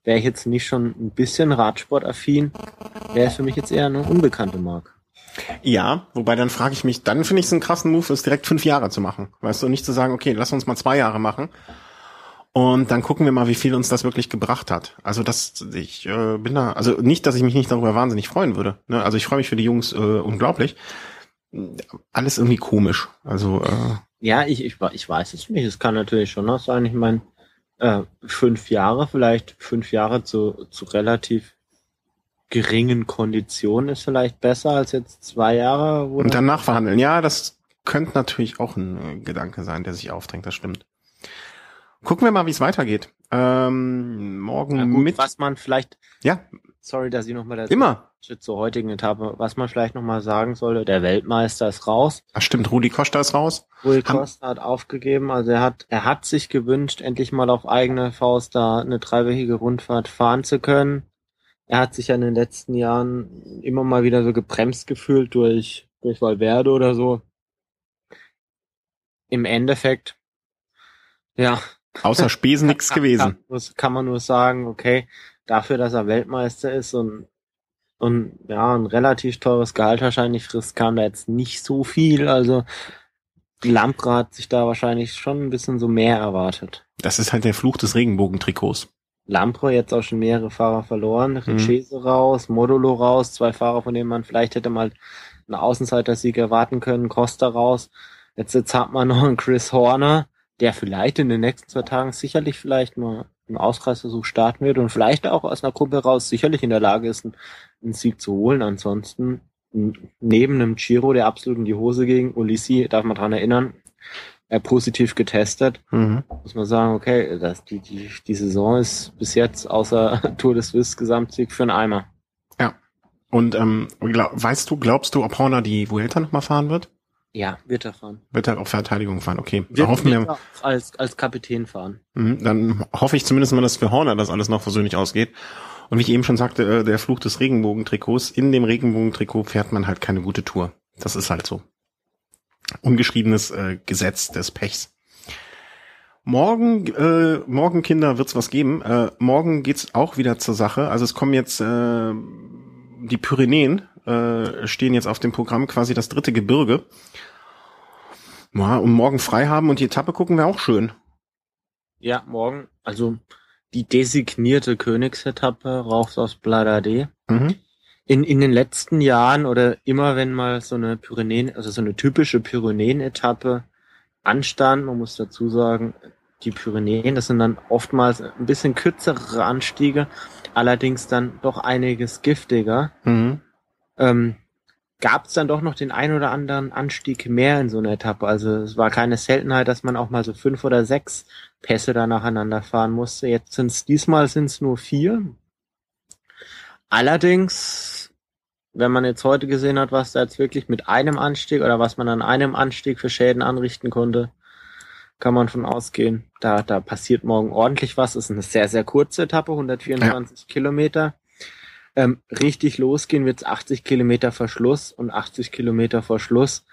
wäre ich jetzt nicht schon ein bisschen Radsportaffin, wäre es für mich jetzt eher eine unbekannte Marke. Ja, wobei dann frage ich mich, dann finde ich es einen krassen Move, es direkt fünf Jahre zu machen. Weißt du, nicht zu sagen, okay, lass uns mal zwei Jahre machen. Und dann gucken wir mal, wie viel uns das wirklich gebracht hat. Also das, ich äh, bin da, also nicht, dass ich mich nicht darüber wahnsinnig freuen würde. Ne? Also ich freue mich für die Jungs äh, unglaublich. Alles irgendwie komisch. Also äh, ja, ich, ich, ich weiß es nicht. Es kann natürlich schon noch sein. Ich meine, äh, fünf Jahre, vielleicht fünf Jahre zu, zu relativ geringen Konditionen ist vielleicht besser als jetzt zwei Jahre. Und danach verhandeln. Ja, das könnte natürlich auch ein äh, Gedanke sein, der sich aufdrängt, das stimmt. Gucken wir mal, wie es weitergeht. Ähm, morgen ja, gut, mit. Was man vielleicht. Ja. Sorry, dass ich nochmal dazu Immer. zur heutigen Etappe, was man vielleicht nochmal sagen sollte, der Weltmeister ist raus. Ach stimmt, Rudi Costa ist raus. Rudi Costa hat aufgegeben, also er hat, er hat sich gewünscht, endlich mal auf eigene Faust da eine dreiwöchige Rundfahrt fahren zu können. Er hat sich ja in den letzten Jahren immer mal wieder so gebremst gefühlt durch, durch Valverde oder so. Im Endeffekt, ja, Außer Spesen nichts gewesen. Kann, kann man nur sagen, okay, dafür, dass er Weltmeister ist und, und ja, ein relativ teures Gehalt wahrscheinlich frisst, kam da jetzt nicht so viel. Also Lampra hat sich da wahrscheinlich schon ein bisschen so mehr erwartet. Das ist halt der Fluch des Regenbogentrikots. Lampro jetzt auch schon mehrere Fahrer verloren, Richese mhm. raus, Modulo raus, zwei Fahrer, von denen man vielleicht hätte mal einen Außenseiter-Sieg erwarten können, Costa raus. Jetzt, jetzt hat man noch einen Chris Horner, der vielleicht in den nächsten zwei Tagen sicherlich vielleicht mal einen Ausreißversuch starten wird und vielleicht auch aus einer Gruppe raus sicherlich in der Lage ist, einen, Sieg zu holen. Ansonsten neben einem Giro, der absolut in die Hose ging, Ulissi, darf man dran erinnern, er positiv getestet, mhm. muss man sagen, okay, das, die, die, die Saison ist bis jetzt außer Tour des Suisse Gesamtsieg für einen Eimer. Ja. Und ähm, glaub, weißt du, glaubst du, ob Horner die Vuelta nochmal fahren wird? Ja, wird er fahren. Wird er auf Verteidigung fahren, okay. Wird, hoffen wir, er als, als Kapitän fahren. Mhm, dann hoffe ich zumindest mal, dass für Horner das alles noch versöhnlich ausgeht. Und wie ich eben schon sagte, äh, der Fluch des Regenbogentrikots, in dem Regenbogentrikot fährt man halt keine gute Tour. Das ist halt so. Ungeschriebenes äh, Gesetz des Pechs. Morgen, äh, morgen Kinder wird's was geben. Äh, morgen geht's auch wieder zur Sache. Also es kommen jetzt äh, die Pyrenäen äh, stehen jetzt auf dem Programm quasi das dritte Gebirge. Ja, und morgen frei haben und die Etappe gucken wäre auch schön. Ja, morgen, also die designierte Königsetappe rauf aus Bladade. Mhm. In, in den letzten Jahren oder immer wenn mal so eine Pyrenäen, also so eine typische Pyrenäen-Etappe anstand, man muss dazu sagen, die Pyrenäen, das sind dann oftmals ein bisschen kürzere Anstiege, allerdings dann doch einiges giftiger. Mhm ähm, gab es dann doch noch den ein oder anderen Anstieg mehr in so einer Etappe. Also es war keine Seltenheit, dass man auch mal so fünf oder sechs Pässe da nacheinander fahren musste. Jetzt sind es diesmal sind es nur vier. Allerdings, wenn man jetzt heute gesehen hat, was da jetzt wirklich mit einem Anstieg oder was man an einem Anstieg für Schäden anrichten konnte, kann man von ausgehen. Da, da passiert morgen ordentlich was. Es ist eine sehr, sehr kurze Etappe, 124 ja. Kilometer. Ähm, richtig losgehen wird's 80 Kilometer Verschluss und 80 Kilometer Verschluss.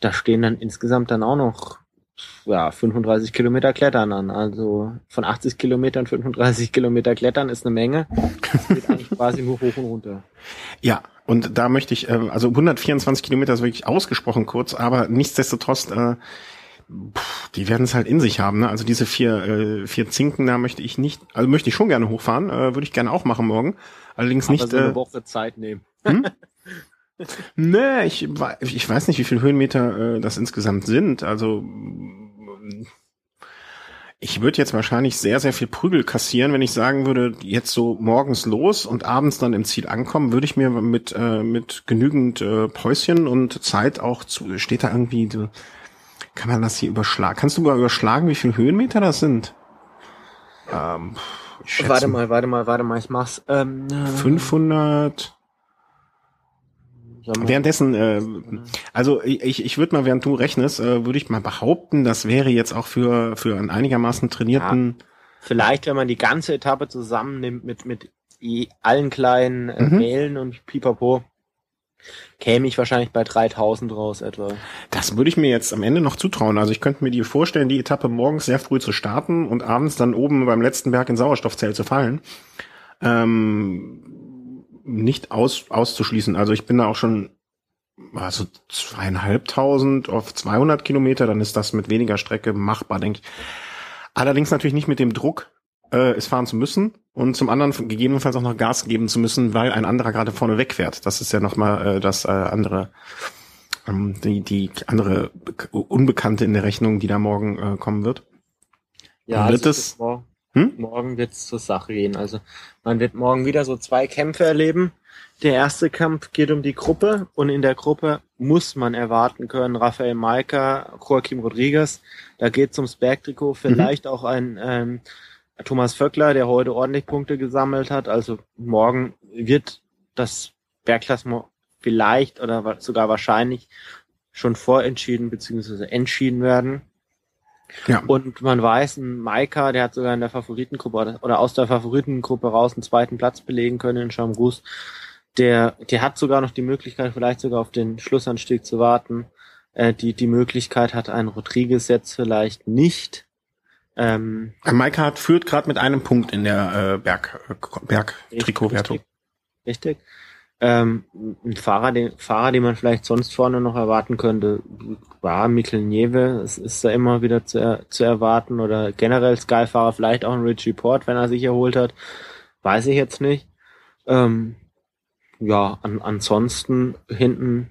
Da stehen dann insgesamt dann auch noch ja, 35 Kilometer Klettern an. Also von 80 Kilometern 35 Kilometer Klettern ist eine Menge. Das geht eigentlich quasi nur hoch und runter. Ja, und da möchte ich, äh, also 124 Kilometer ist wirklich ausgesprochen kurz, aber nichtsdestotrotz, äh, die werden es halt in sich haben. Ne? Also diese vier, äh, vier Zinken, da möchte ich nicht, also möchte ich schon gerne hochfahren, äh, würde ich gerne auch machen morgen. Allerdings Aber nicht. So eine äh, Woche Zeit nehmen. Hm? nee, ich, ich weiß nicht, wie viele Höhenmeter äh, das insgesamt sind. Also Ich würde jetzt wahrscheinlich sehr, sehr viel Prügel kassieren, wenn ich sagen würde, jetzt so morgens los und abends dann im Ziel ankommen, würde ich mir mit, äh, mit genügend äh, Päuschen und Zeit auch zu, steht da irgendwie, kann man das hier überschlagen? Kannst du mal überschlagen, wie viele Höhenmeter das sind? Ähm, warte mal, warte mal, warte mal, ich mach's. Ähm, 500. Währenddessen, äh, also ich, ich würde mal, während du rechnest, äh, würde ich mal behaupten, das wäre jetzt auch für, für einen einigermaßen trainierten. Ja, vielleicht, wenn man die ganze Etappe zusammennimmt mit, mit allen kleinen äh, mhm. Wählen und Pipapo, käme ich wahrscheinlich bei 3000 raus etwa. Das würde ich mir jetzt am Ende noch zutrauen. Also ich könnte mir die vorstellen, die Etappe morgens sehr früh zu starten und abends dann oben beim letzten Berg in Sauerstoffzelt zu fallen. Ähm, nicht aus, auszuschließen. Also ich bin da auch schon also zweieinhalbtausend auf 200 Kilometer, dann ist das mit weniger Strecke machbar, denke ich. Allerdings natürlich nicht mit dem Druck, äh, es fahren zu müssen und zum anderen gegebenenfalls auch noch Gas geben zu müssen, weil ein anderer gerade vorne wegfährt. Das ist ja nochmal äh, das äh, andere, ähm, die, die andere Unbekannte in der Rechnung, die da morgen äh, kommen wird. Ja, wird also es, morgen, hm? morgen wird es zur Sache gehen. Also man wird morgen wieder so zwei Kämpfe erleben. Der erste Kampf geht um die Gruppe und in der Gruppe muss man erwarten können, Rafael Maika, Joaquim Rodriguez, da geht es ums Bergtrikot, vielleicht mhm. auch ein ähm, Thomas Vöckler, der heute ordentlich Punkte gesammelt hat. Also morgen wird das Bergklassement vielleicht oder sogar wahrscheinlich schon vorentschieden bzw. entschieden werden. Ja. Und man weiß, ein Maika, der hat sogar in der Favoritengruppe oder, aus der Favoritengruppe raus einen zweiten Platz belegen können in Chambrus. Der, der hat sogar noch die Möglichkeit, vielleicht sogar auf den Schlussanstieg zu warten. Äh, die, die Möglichkeit hat ein Rodriguez jetzt vielleicht nicht. Ähm, Maika hat, führt gerade mit einem Punkt in der äh, Berg, äh, Berg-Trikotwertung. Richtig. richtig. Ähm, ein Fahrer, den, Fahrer, den man vielleicht sonst vorne noch erwarten könnte, war Mikkel Nieve. Es ist da immer wieder zu, zu erwarten. Oder generell Sky-Fahrer, vielleicht auch ein Richie Port, wenn er sich erholt hat. Weiß ich jetzt nicht. Ähm, ja, an, ansonsten hinten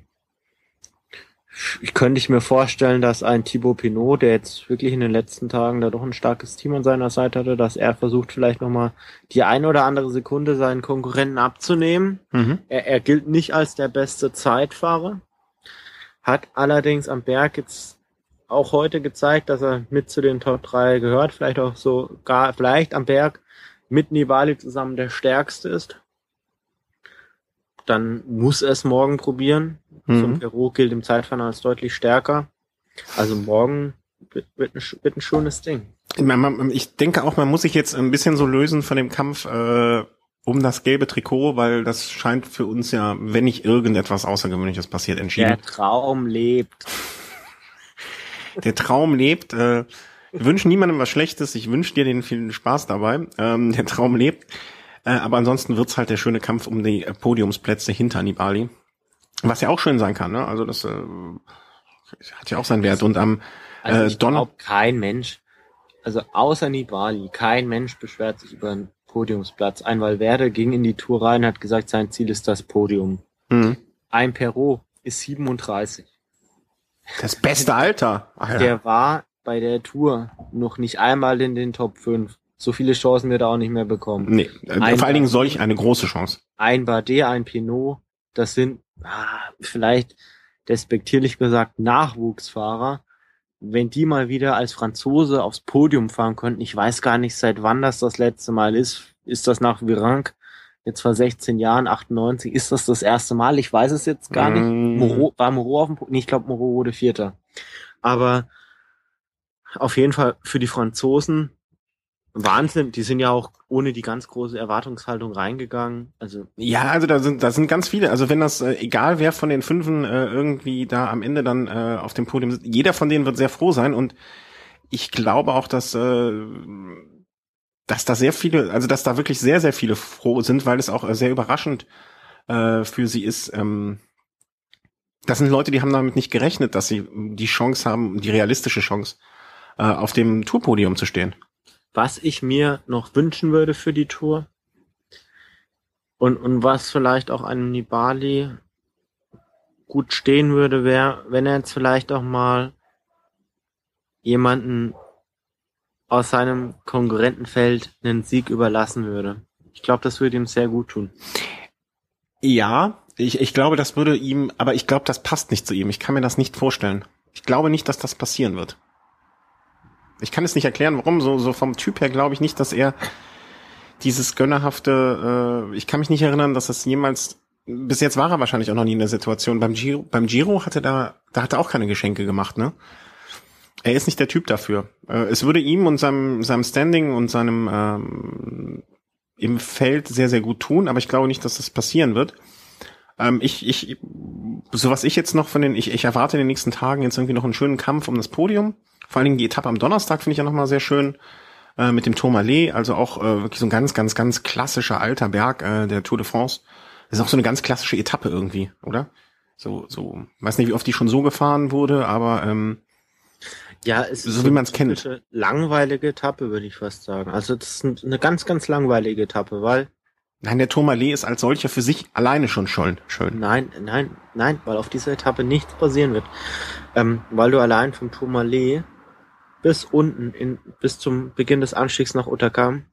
ich könnte ich mir vorstellen, dass ein Thibaut Pinot, der jetzt wirklich in den letzten Tagen da doch ein starkes Team an seiner Seite hatte, dass er versucht vielleicht nochmal die eine oder andere Sekunde seinen Konkurrenten abzunehmen. Mhm. Er, er gilt nicht als der beste Zeitfahrer, hat allerdings am Berg jetzt auch heute gezeigt, dass er mit zu den Top 3 gehört, vielleicht auch so gar, vielleicht am Berg mit Nibali zusammen der stärkste ist. Dann muss er es morgen probieren. Mhm. So Peru gilt im Zeitfahren als deutlich stärker. Also morgen wird, wird, ein, wird ein schönes Ding. Ich denke auch, man muss sich jetzt ein bisschen so lösen von dem Kampf äh, um das gelbe Trikot, weil das scheint für uns ja, wenn nicht irgendetwas Außergewöhnliches passiert, entschieden. Der Traum lebt. Der Traum lebt. Äh, wir wünschen niemandem was Schlechtes. Ich wünsche dir den vielen Spaß dabei. Ähm, der Traum lebt. Äh, aber ansonsten wird's halt der schöne Kampf um die Podiumsplätze hinter Nibali. Was ja auch schön sein kann, ne? Also das äh, hat ja auch seinen Wert. Und am also äh, Don kein Mensch, also außer Nibali, kein Mensch beschwert sich über einen Podiumsplatz. Ein Valverde ging in die Tour rein, hat gesagt, sein Ziel ist das Podium. Mhm. Ein Perot ist 37. Das beste Alter. Alter. Der war bei der Tour noch nicht einmal in den Top 5. So viele Chancen wird er auch nicht mehr bekommen. Nee, äh, ein vor allen Dingen solch eine große Chance. Ein Bardet, ein Pinot, das sind ah, vielleicht despektierlich gesagt Nachwuchsfahrer, wenn die mal wieder als Franzose aufs Podium fahren könnten, ich weiß gar nicht, seit wann das das letzte Mal ist. Ist das nach Virank? Jetzt vor 16 Jahren, 98, ist das das erste Mal? Ich weiß es jetzt gar nicht. Mm. Moreau, war Moreau auf dem Podium? Nee, ich glaube, Moreau wurde Vierter. Aber auf jeden Fall für die Franzosen Wahnsinn, die sind ja auch ohne die ganz große Erwartungshaltung reingegangen. Also ja, also da sind da sind ganz viele. Also wenn das äh, egal wer von den Fünfen äh, irgendwie da am Ende dann äh, auf dem Podium sitzt, jeder von denen wird sehr froh sein und ich glaube auch, dass äh, dass da sehr viele, also dass da wirklich sehr sehr viele froh sind, weil es auch äh, sehr überraschend äh, für sie ist. Ähm, das sind Leute, die haben damit nicht gerechnet, dass sie die Chance haben, die realistische Chance, äh, auf dem Tourpodium zu stehen was ich mir noch wünschen würde für die Tour und, und was vielleicht auch einem Nibali gut stehen würde, wäre, wenn er jetzt vielleicht auch mal jemanden aus seinem Konkurrentenfeld einen Sieg überlassen würde. Ich glaube, das würde ihm sehr gut tun. Ja, ich, ich glaube, das würde ihm, aber ich glaube, das passt nicht zu ihm. Ich kann mir das nicht vorstellen. Ich glaube nicht, dass das passieren wird. Ich kann es nicht erklären, warum. So, so vom Typ her glaube ich nicht, dass er dieses gönnerhafte, äh, ich kann mich nicht erinnern, dass das jemals, bis jetzt war er wahrscheinlich auch noch nie in der Situation. Beim Giro, beim Giro hatte da, da hat er auch keine Geschenke gemacht, ne? Er ist nicht der Typ dafür. Äh, es würde ihm und seinem, seinem Standing und seinem ähm, im Feld sehr, sehr gut tun, aber ich glaube nicht, dass das passieren wird. Ähm, ich, ich, so was ich jetzt noch von den, ich, ich erwarte in den nächsten Tagen jetzt irgendwie noch einen schönen Kampf um das Podium. Vor allen Dingen die Etappe am Donnerstag finde ich ja nochmal sehr schön äh, mit dem Tourmalet, also auch äh, wirklich so ein ganz, ganz, ganz klassischer alter Berg äh, der Tour de France. Das ist auch so eine ganz klassische Etappe irgendwie, oder? So, so, weiß nicht, wie oft die schon so gefahren wurde, aber ähm, ja, es ist so wie man es kennt. Langweilige Etappe, würde ich fast sagen. Also das ist eine ganz, ganz langweilige Etappe, weil Nein, der Tourmalet ist als solcher für sich alleine schon schön. schön. Nein, nein, nein, weil auf dieser Etappe nichts passieren wird. Ähm, weil du allein vom Tourmalet bis unten, in, bis zum Beginn des Anstiegs nach Uttakam,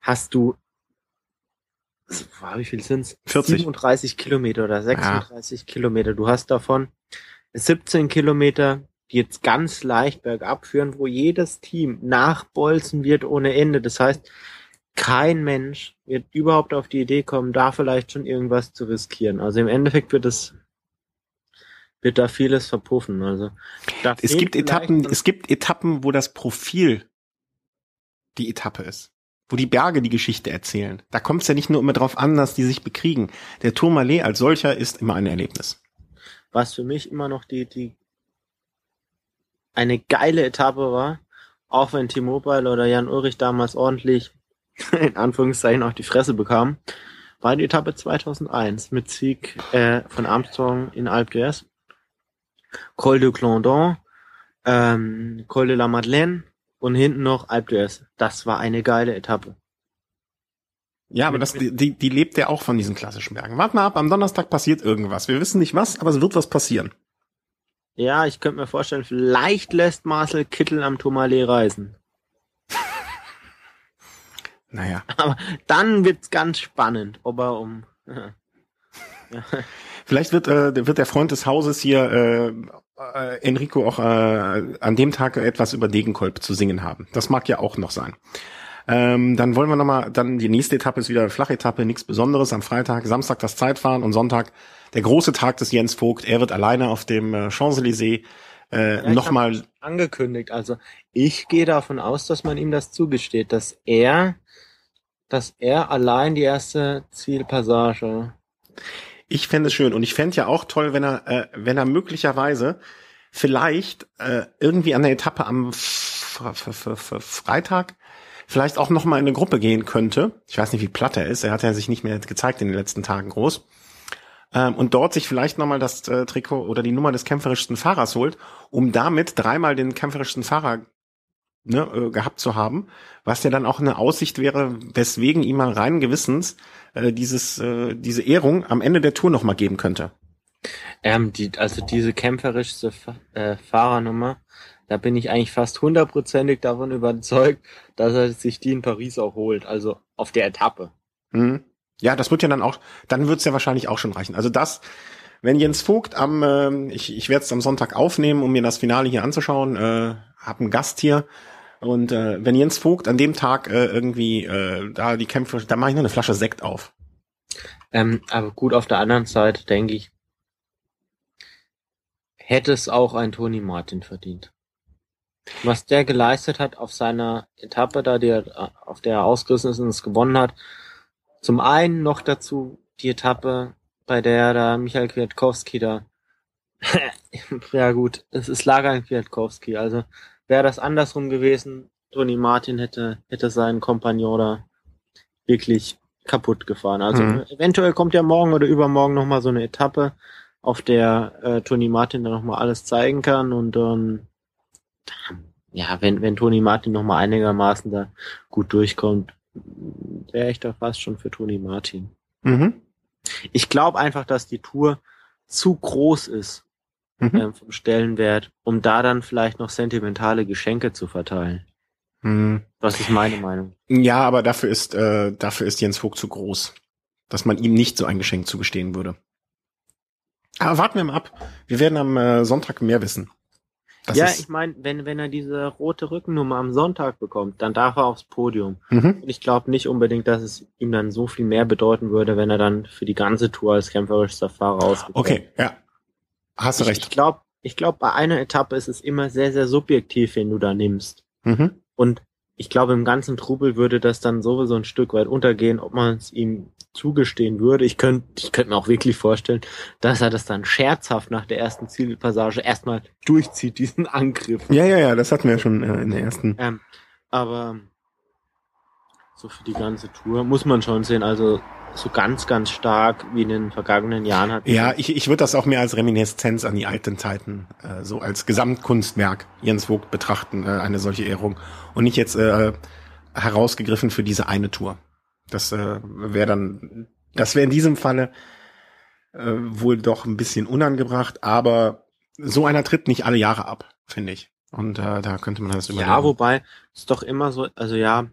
hast du, wie viel sind's? 40. 37 Kilometer oder 36 ja. Kilometer. Du hast davon 17 Kilometer die jetzt ganz leicht bergab führen, wo jedes Team nachbolzen wird ohne Ende. Das heißt, kein Mensch wird überhaupt auf die Idee kommen, da vielleicht schon irgendwas zu riskieren. Also im Endeffekt wird es wird da vieles verpuffen. Also es gibt Etappen, es gibt Etappen, wo das Profil die Etappe ist, wo die Berge die Geschichte erzählen. Da kommt es ja nicht nur immer darauf an, dass die sich bekriegen. Der Tourmalet als solcher ist immer ein Erlebnis. Was für mich immer noch die die eine geile Etappe war, auch wenn T-Mobile oder Jan Ulrich damals ordentlich in Anführungszeichen auf die Fresse bekam, war die Etappe 2001 mit Sieg äh, von Armstrong in Alpe d'Huez, Col de Clondon, ähm, Col de la Madeleine und hinten noch Alpe d'Huez. Das war eine geile Etappe. Ja, aber das, die, die lebt ja auch von diesen klassischen Bergen. Warte mal ab, am Donnerstag passiert irgendwas. Wir wissen nicht was, aber es wird was passieren. Ja, ich könnte mir vorstellen, vielleicht lässt Marcel Kittel am Tourmalet reisen. naja. Aber dann wird's ganz spannend, ob er um. ja. Vielleicht wird, äh, wird der Freund des Hauses hier äh, äh, Enrico auch äh, an dem Tag etwas über Degenkolb zu singen haben. Das mag ja auch noch sein. Ähm, dann wollen wir nochmal, dann die nächste Etappe ist wieder eine Flachetappe, nichts Besonderes. Am Freitag, Samstag das Zeitfahren und Sonntag der große Tag des Jens Vogt. Er wird alleine auf dem äh, Champs-Élysées äh, ja, nochmal angekündigt. Also ich gehe davon aus, dass man ihm das zugesteht, dass er, dass er allein die erste Zielpassage. Ich fände es schön und ich fände ja auch toll, wenn er, äh, wenn er möglicherweise vielleicht äh, irgendwie an der Etappe am Freitag vielleicht auch noch mal in eine Gruppe gehen könnte. Ich weiß nicht, wie platt er ist. Er hat ja sich nicht mehr gezeigt in den letzten Tagen groß. Ähm, und dort sich vielleicht noch mal das äh, Trikot oder die Nummer des kämpferischsten Fahrers holt, um damit dreimal den kämpferischsten Fahrer ne, äh, gehabt zu haben, was ja dann auch eine Aussicht wäre, weswegen ihm mal rein Gewissens äh, dieses äh, diese Ehrung am Ende der Tour noch mal geben könnte. Ähm, die, also diese kämpferischste äh, Fahrernummer, da bin ich eigentlich fast hundertprozentig davon überzeugt, dass er sich die in Paris auch holt, also auf der Etappe. Mhm. Ja, das wird ja dann auch, dann wird's ja wahrscheinlich auch schon reichen. Also das, wenn Jens Vogt am, äh, ich, ich werde es am Sonntag aufnehmen, um mir das Finale hier anzuschauen, äh, hab einen Gast hier. Und äh, wenn Jens Vogt an dem Tag äh, irgendwie äh, da die Kämpfe, da mache ich nur eine Flasche Sekt auf. Ähm, aber gut, auf der anderen Seite denke ich, hätte es auch ein Tony Martin verdient. Was der geleistet hat auf seiner Etappe, da der, auf der er ausgerissen ist und es gewonnen hat. Zum einen noch dazu die Etappe, bei der da Michael Kwiatkowski da, ja gut, es ist Lager Kwiatkowski, also wäre das andersrum gewesen, Tony Martin hätte, hätte seinen Kompagnon da wirklich kaputt gefahren. Also mhm. eventuell kommt ja morgen oder übermorgen nochmal so eine Etappe, auf der äh, Tony Martin dann nochmal alles zeigen kann und dann ja, wenn, wenn Toni Martin noch mal einigermaßen da gut durchkommt, wäre ich da fast schon für Toni Martin. Mhm. Ich glaube einfach, dass die Tour zu groß ist mhm. ähm, vom Stellenwert, um da dann vielleicht noch sentimentale Geschenke zu verteilen. Hm. Das ist meine Meinung. Ja, aber dafür ist, äh, dafür ist Jens Vogt zu groß, dass man ihm nicht so ein Geschenk zugestehen würde. Aber warten wir mal ab. Wir werden am äh, Sonntag mehr wissen. Das ja, ich meine, wenn, wenn er diese rote Rückennummer am Sonntag bekommt, dann darf er aufs Podium. Mhm. Ich glaube nicht unbedingt, dass es ihm dann so viel mehr bedeuten würde, wenn er dann für die ganze Tour als kämpferischster Fahrer ausgeht. Okay, ja. Hast du recht. Ich glaube, ich glaube, bei einer Etappe ist es immer sehr, sehr subjektiv, wen du da nimmst. Mhm. Und ich glaube, im ganzen Trubel würde das dann sowieso ein Stück weit untergehen, ob man es ihm zugestehen würde. Ich könnte ich könnte mir auch wirklich vorstellen, dass er das dann scherzhaft nach der ersten Zielpassage erstmal durchzieht, diesen Angriff. Ja, ja, ja, das hatten wir ja schon äh, in der ersten. Ähm, aber so für die ganze Tour muss man schon sehen, also so ganz, ganz stark wie in den vergangenen Jahren hat. Ja, ich, ich würde das auch mehr als Reminiszenz an die alten Zeiten, äh, so als Gesamtkunstwerk Jens Vogt betrachten, äh, eine solche Ehrung. Und nicht jetzt äh, herausgegriffen für diese eine Tour. Das äh, wäre dann, das wäre in diesem Falle äh, wohl doch ein bisschen unangebracht, aber so einer tritt nicht alle Jahre ab, finde ich. Und äh, da könnte man das überlegen. Ja, wobei ist doch immer so, also ja,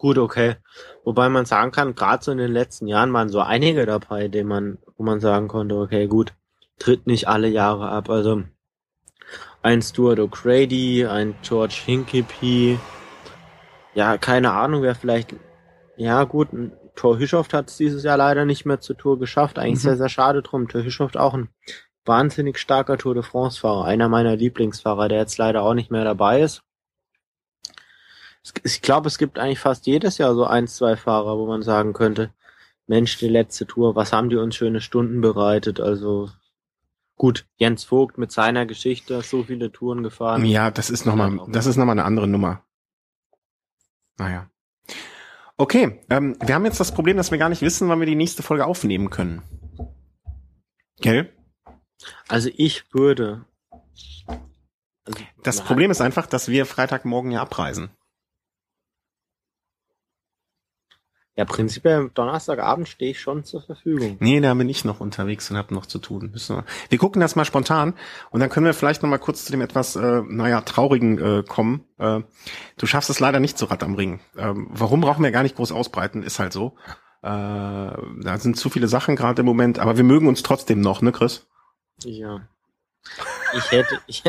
gut, okay. Wobei man sagen kann, gerade so in den letzten Jahren waren so einige dabei, denen man, wo man sagen konnte, okay, gut, tritt nicht alle Jahre ab. Also ein Stuart O'Grady, ein George Hinkepy, ja, keine Ahnung, wer vielleicht ja, gut, ein Tor Hüschoft hat es dieses Jahr leider nicht mehr zur Tour geschafft. Eigentlich mhm. sehr, sehr schade drum. Tor Hüschoft auch ein wahnsinnig starker Tour de France-Fahrer. Einer meiner Lieblingsfahrer, der jetzt leider auch nicht mehr dabei ist. Ich glaube, es gibt eigentlich fast jedes Jahr so ein, zwei Fahrer, wo man sagen könnte, Mensch, die letzte Tour, was haben die uns schöne Stunden bereitet? Also gut, Jens Vogt mit seiner Geschichte so viele Touren gefahren. Ja, das ist nochmal, das ist nochmal eine andere Nummer. Naja. Okay, ähm, wir haben jetzt das Problem, dass wir gar nicht wissen, wann wir die nächste Folge aufnehmen können. Gell? Also ich würde. Also das Problem ist einfach, dass wir Freitagmorgen ja abreisen. Ja, prinzipiell Donnerstagabend stehe ich schon zur Verfügung. Nee, da bin ich noch unterwegs und habe noch zu tun. Wir, wir gucken das mal spontan und dann können wir vielleicht noch mal kurz zu dem etwas, äh, naja, traurigen äh, kommen. Äh, du schaffst es leider nicht zu Rad am Ring. Ähm, warum brauchen wir gar nicht groß ausbreiten? Ist halt so. Äh, da sind zu viele Sachen gerade im Moment, aber wir mögen uns trotzdem noch, ne, Chris? Ja. Ich hätte, ich,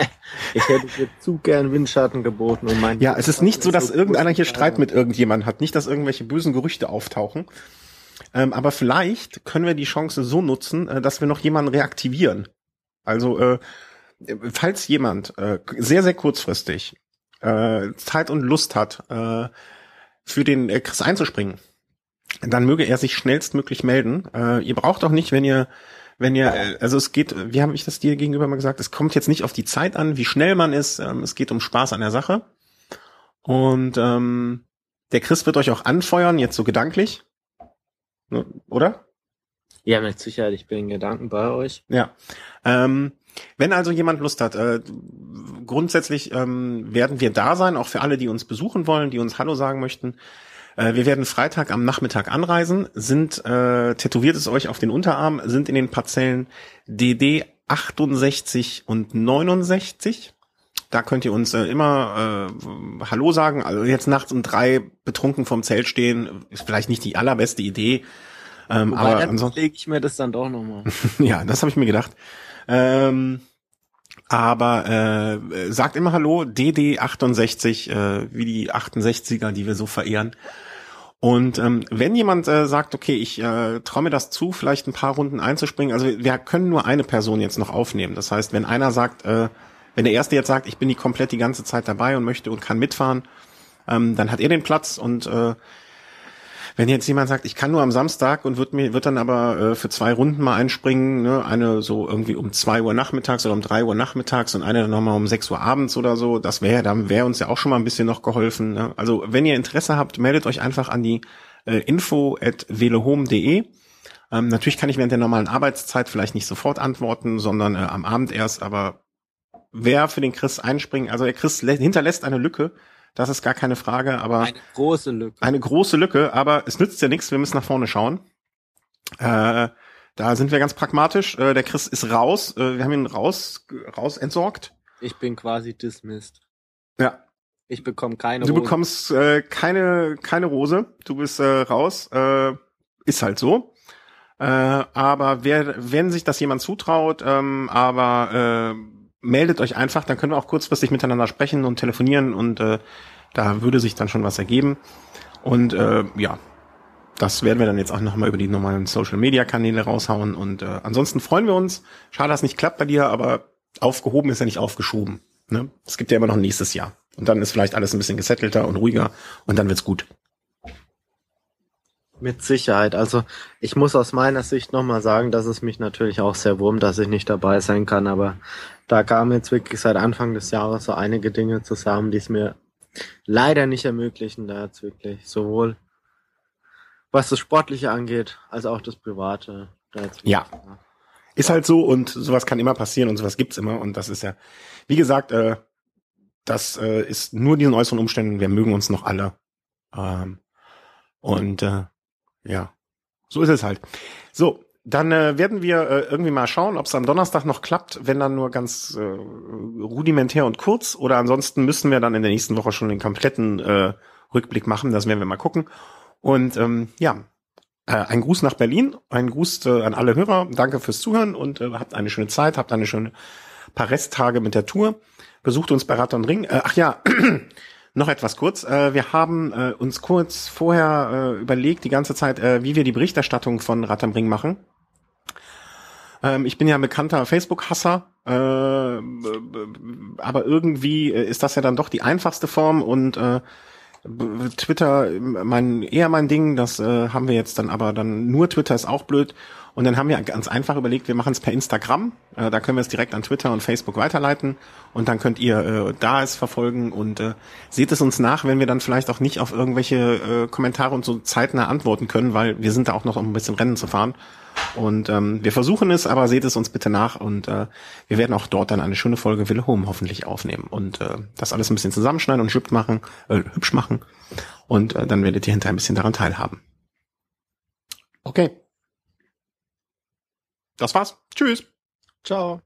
ich hätte dir zu gern Windschatten geboten und mein. Ja, es ist nicht so, dass so irgendeiner hier Streit mit irgendjemand hat, nicht, dass irgendwelche bösen Gerüchte auftauchen. Ähm, aber vielleicht können wir die Chance so nutzen, äh, dass wir noch jemanden reaktivieren. Also, äh, falls jemand äh, sehr, sehr kurzfristig äh, Zeit und Lust hat, äh, für den äh, Chris einzuspringen, dann möge er sich schnellstmöglich melden. Ihr braucht auch nicht, wenn ihr wenn ihr, äh, also es geht, wie habe ich das dir gegenüber mal gesagt, es kommt jetzt nicht auf die Zeit an, wie schnell man ist, ähm, es geht um Spaß an der Sache. Und ähm, der Chris wird euch auch anfeuern, jetzt so gedanklich. Ne, oder? Ja, mit Sicherheit, ich bin in Gedanken bei euch. Ja. Ähm, wenn also jemand Lust hat, äh, grundsätzlich ähm, werden wir da sein, auch für alle, die uns besuchen wollen, die uns Hallo sagen möchten. Äh, wir werden Freitag am Nachmittag anreisen, sind, äh, tätowiert es euch auf den Unterarm, sind in den Parzellen DD 68 und 69. Da könnt ihr uns äh, immer äh, Hallo sagen. Also jetzt nachts um drei betrunken vom Zelt stehen, ist vielleicht nicht die allerbeste Idee. Ähm, Wobei, aber ansonsten lege ich mir das dann doch nochmal. ja, das habe ich mir gedacht. Ähm, aber äh, sagt immer Hallo, DD68, äh, wie die 68er, die wir so verehren. Und ähm, wenn jemand äh, sagt, okay, ich äh, traue mir das zu, vielleicht ein paar Runden einzuspringen, also wir, wir können nur eine Person jetzt noch aufnehmen. Das heißt, wenn einer sagt, äh, wenn der erste jetzt sagt, ich bin die komplett die ganze Zeit dabei und möchte und kann mitfahren, ähm, dann hat er den Platz und äh, wenn jetzt jemand sagt, ich kann nur am Samstag und wird mir wird dann aber äh, für zwei Runden mal einspringen, ne, eine so irgendwie um zwei Uhr nachmittags oder um drei Uhr nachmittags und eine dann nochmal um sechs Uhr abends oder so, das wäre, dann wäre uns ja auch schon mal ein bisschen noch geholfen. Ne? Also wenn ihr Interesse habt, meldet euch einfach an die äh, info at velehome.de. Ähm, natürlich kann ich während der normalen Arbeitszeit vielleicht nicht sofort antworten, sondern äh, am Abend erst, aber wer für den Chris einspringen, also der Chris hinterlässt eine Lücke, das ist gar keine Frage, aber. Eine große Lücke. Eine große Lücke, aber es nützt ja nichts, wir müssen nach vorne schauen. Äh, da sind wir ganz pragmatisch. Äh, der Chris ist raus. Äh, wir haben ihn raus, raus entsorgt. Ich bin quasi dismissed. Ja. Ich bekomme keine Du bekommst äh, keine, keine Rose. Du bist äh, raus. Äh, ist halt so. Äh, aber wer, wenn sich das jemand zutraut, ähm, aber äh, meldet euch einfach, dann können wir auch kurzfristig miteinander sprechen und telefonieren und äh, da würde sich dann schon was ergeben. Und äh, ja, das werden wir dann jetzt auch nochmal über die normalen Social-Media-Kanäle raushauen. Und äh, ansonsten freuen wir uns. Schade, dass es nicht klappt bei dir, aber aufgehoben ist ja nicht aufgeschoben. Ne? Es gibt ja immer noch nächstes Jahr. Und dann ist vielleicht alles ein bisschen gesettelter und ruhiger und dann wird's gut. Mit Sicherheit. Also ich muss aus meiner Sicht nochmal sagen, dass es mich natürlich auch sehr wurmt, dass ich nicht dabei sein kann. Aber da kamen jetzt wirklich seit Anfang des Jahres so einige Dinge zusammen, die es mir leider nicht ermöglichen, da jetzt wirklich sowohl was das Sportliche angeht, als auch das Private. Da ja. Ist halt so und sowas kann immer passieren und sowas gibt's immer und das ist ja, wie gesagt, äh, das äh, ist nur diesen äußeren Umständen, wir mögen uns noch alle. Ähm, und äh, ja, so ist es halt. So, dann äh, werden wir äh, irgendwie mal schauen, ob es am Donnerstag noch klappt, wenn dann nur ganz äh, rudimentär und kurz. Oder ansonsten müssen wir dann in der nächsten Woche schon den kompletten äh, Rückblick machen. Das werden wir mal gucken. Und ähm, ja, äh, ein Gruß nach Berlin, ein Gruß äh, an alle Hörer. Danke fürs Zuhören und äh, habt eine schöne Zeit, habt eine schöne paar Resttage mit der Tour. Besucht uns bei Rad und Ring. Äh, ach ja, noch etwas kurz. Äh, wir haben äh, uns kurz vorher äh, überlegt, die ganze Zeit, äh, wie wir die Berichterstattung von Rad am Ring machen. Ähm, ich bin ja ein bekannter Facebook-Hasser, äh, aber irgendwie äh, ist das ja dann doch die einfachste Form und äh, Twitter mein eher mein Ding, das äh, haben wir jetzt dann aber dann nur Twitter ist auch blöd und dann haben wir ganz einfach überlegt, wir machen es per Instagram, äh, da können wir es direkt an Twitter und Facebook weiterleiten und dann könnt ihr äh, da es verfolgen und äh, seht es uns nach, wenn wir dann vielleicht auch nicht auf irgendwelche äh, Kommentare und so zeitnah antworten können, weil wir sind da auch noch um ein bisschen Rennen zu fahren und ähm, wir versuchen es, aber seht es uns bitte nach und äh, wir werden auch dort dann eine schöne Folge Wille Home hoffentlich aufnehmen und äh, das alles ein bisschen zusammenschneiden und hübsch machen, äh, hübsch machen. Und äh, dann werdet ihr hinterher ein bisschen daran teilhaben. Okay. Das war's. Tschüss. Ciao.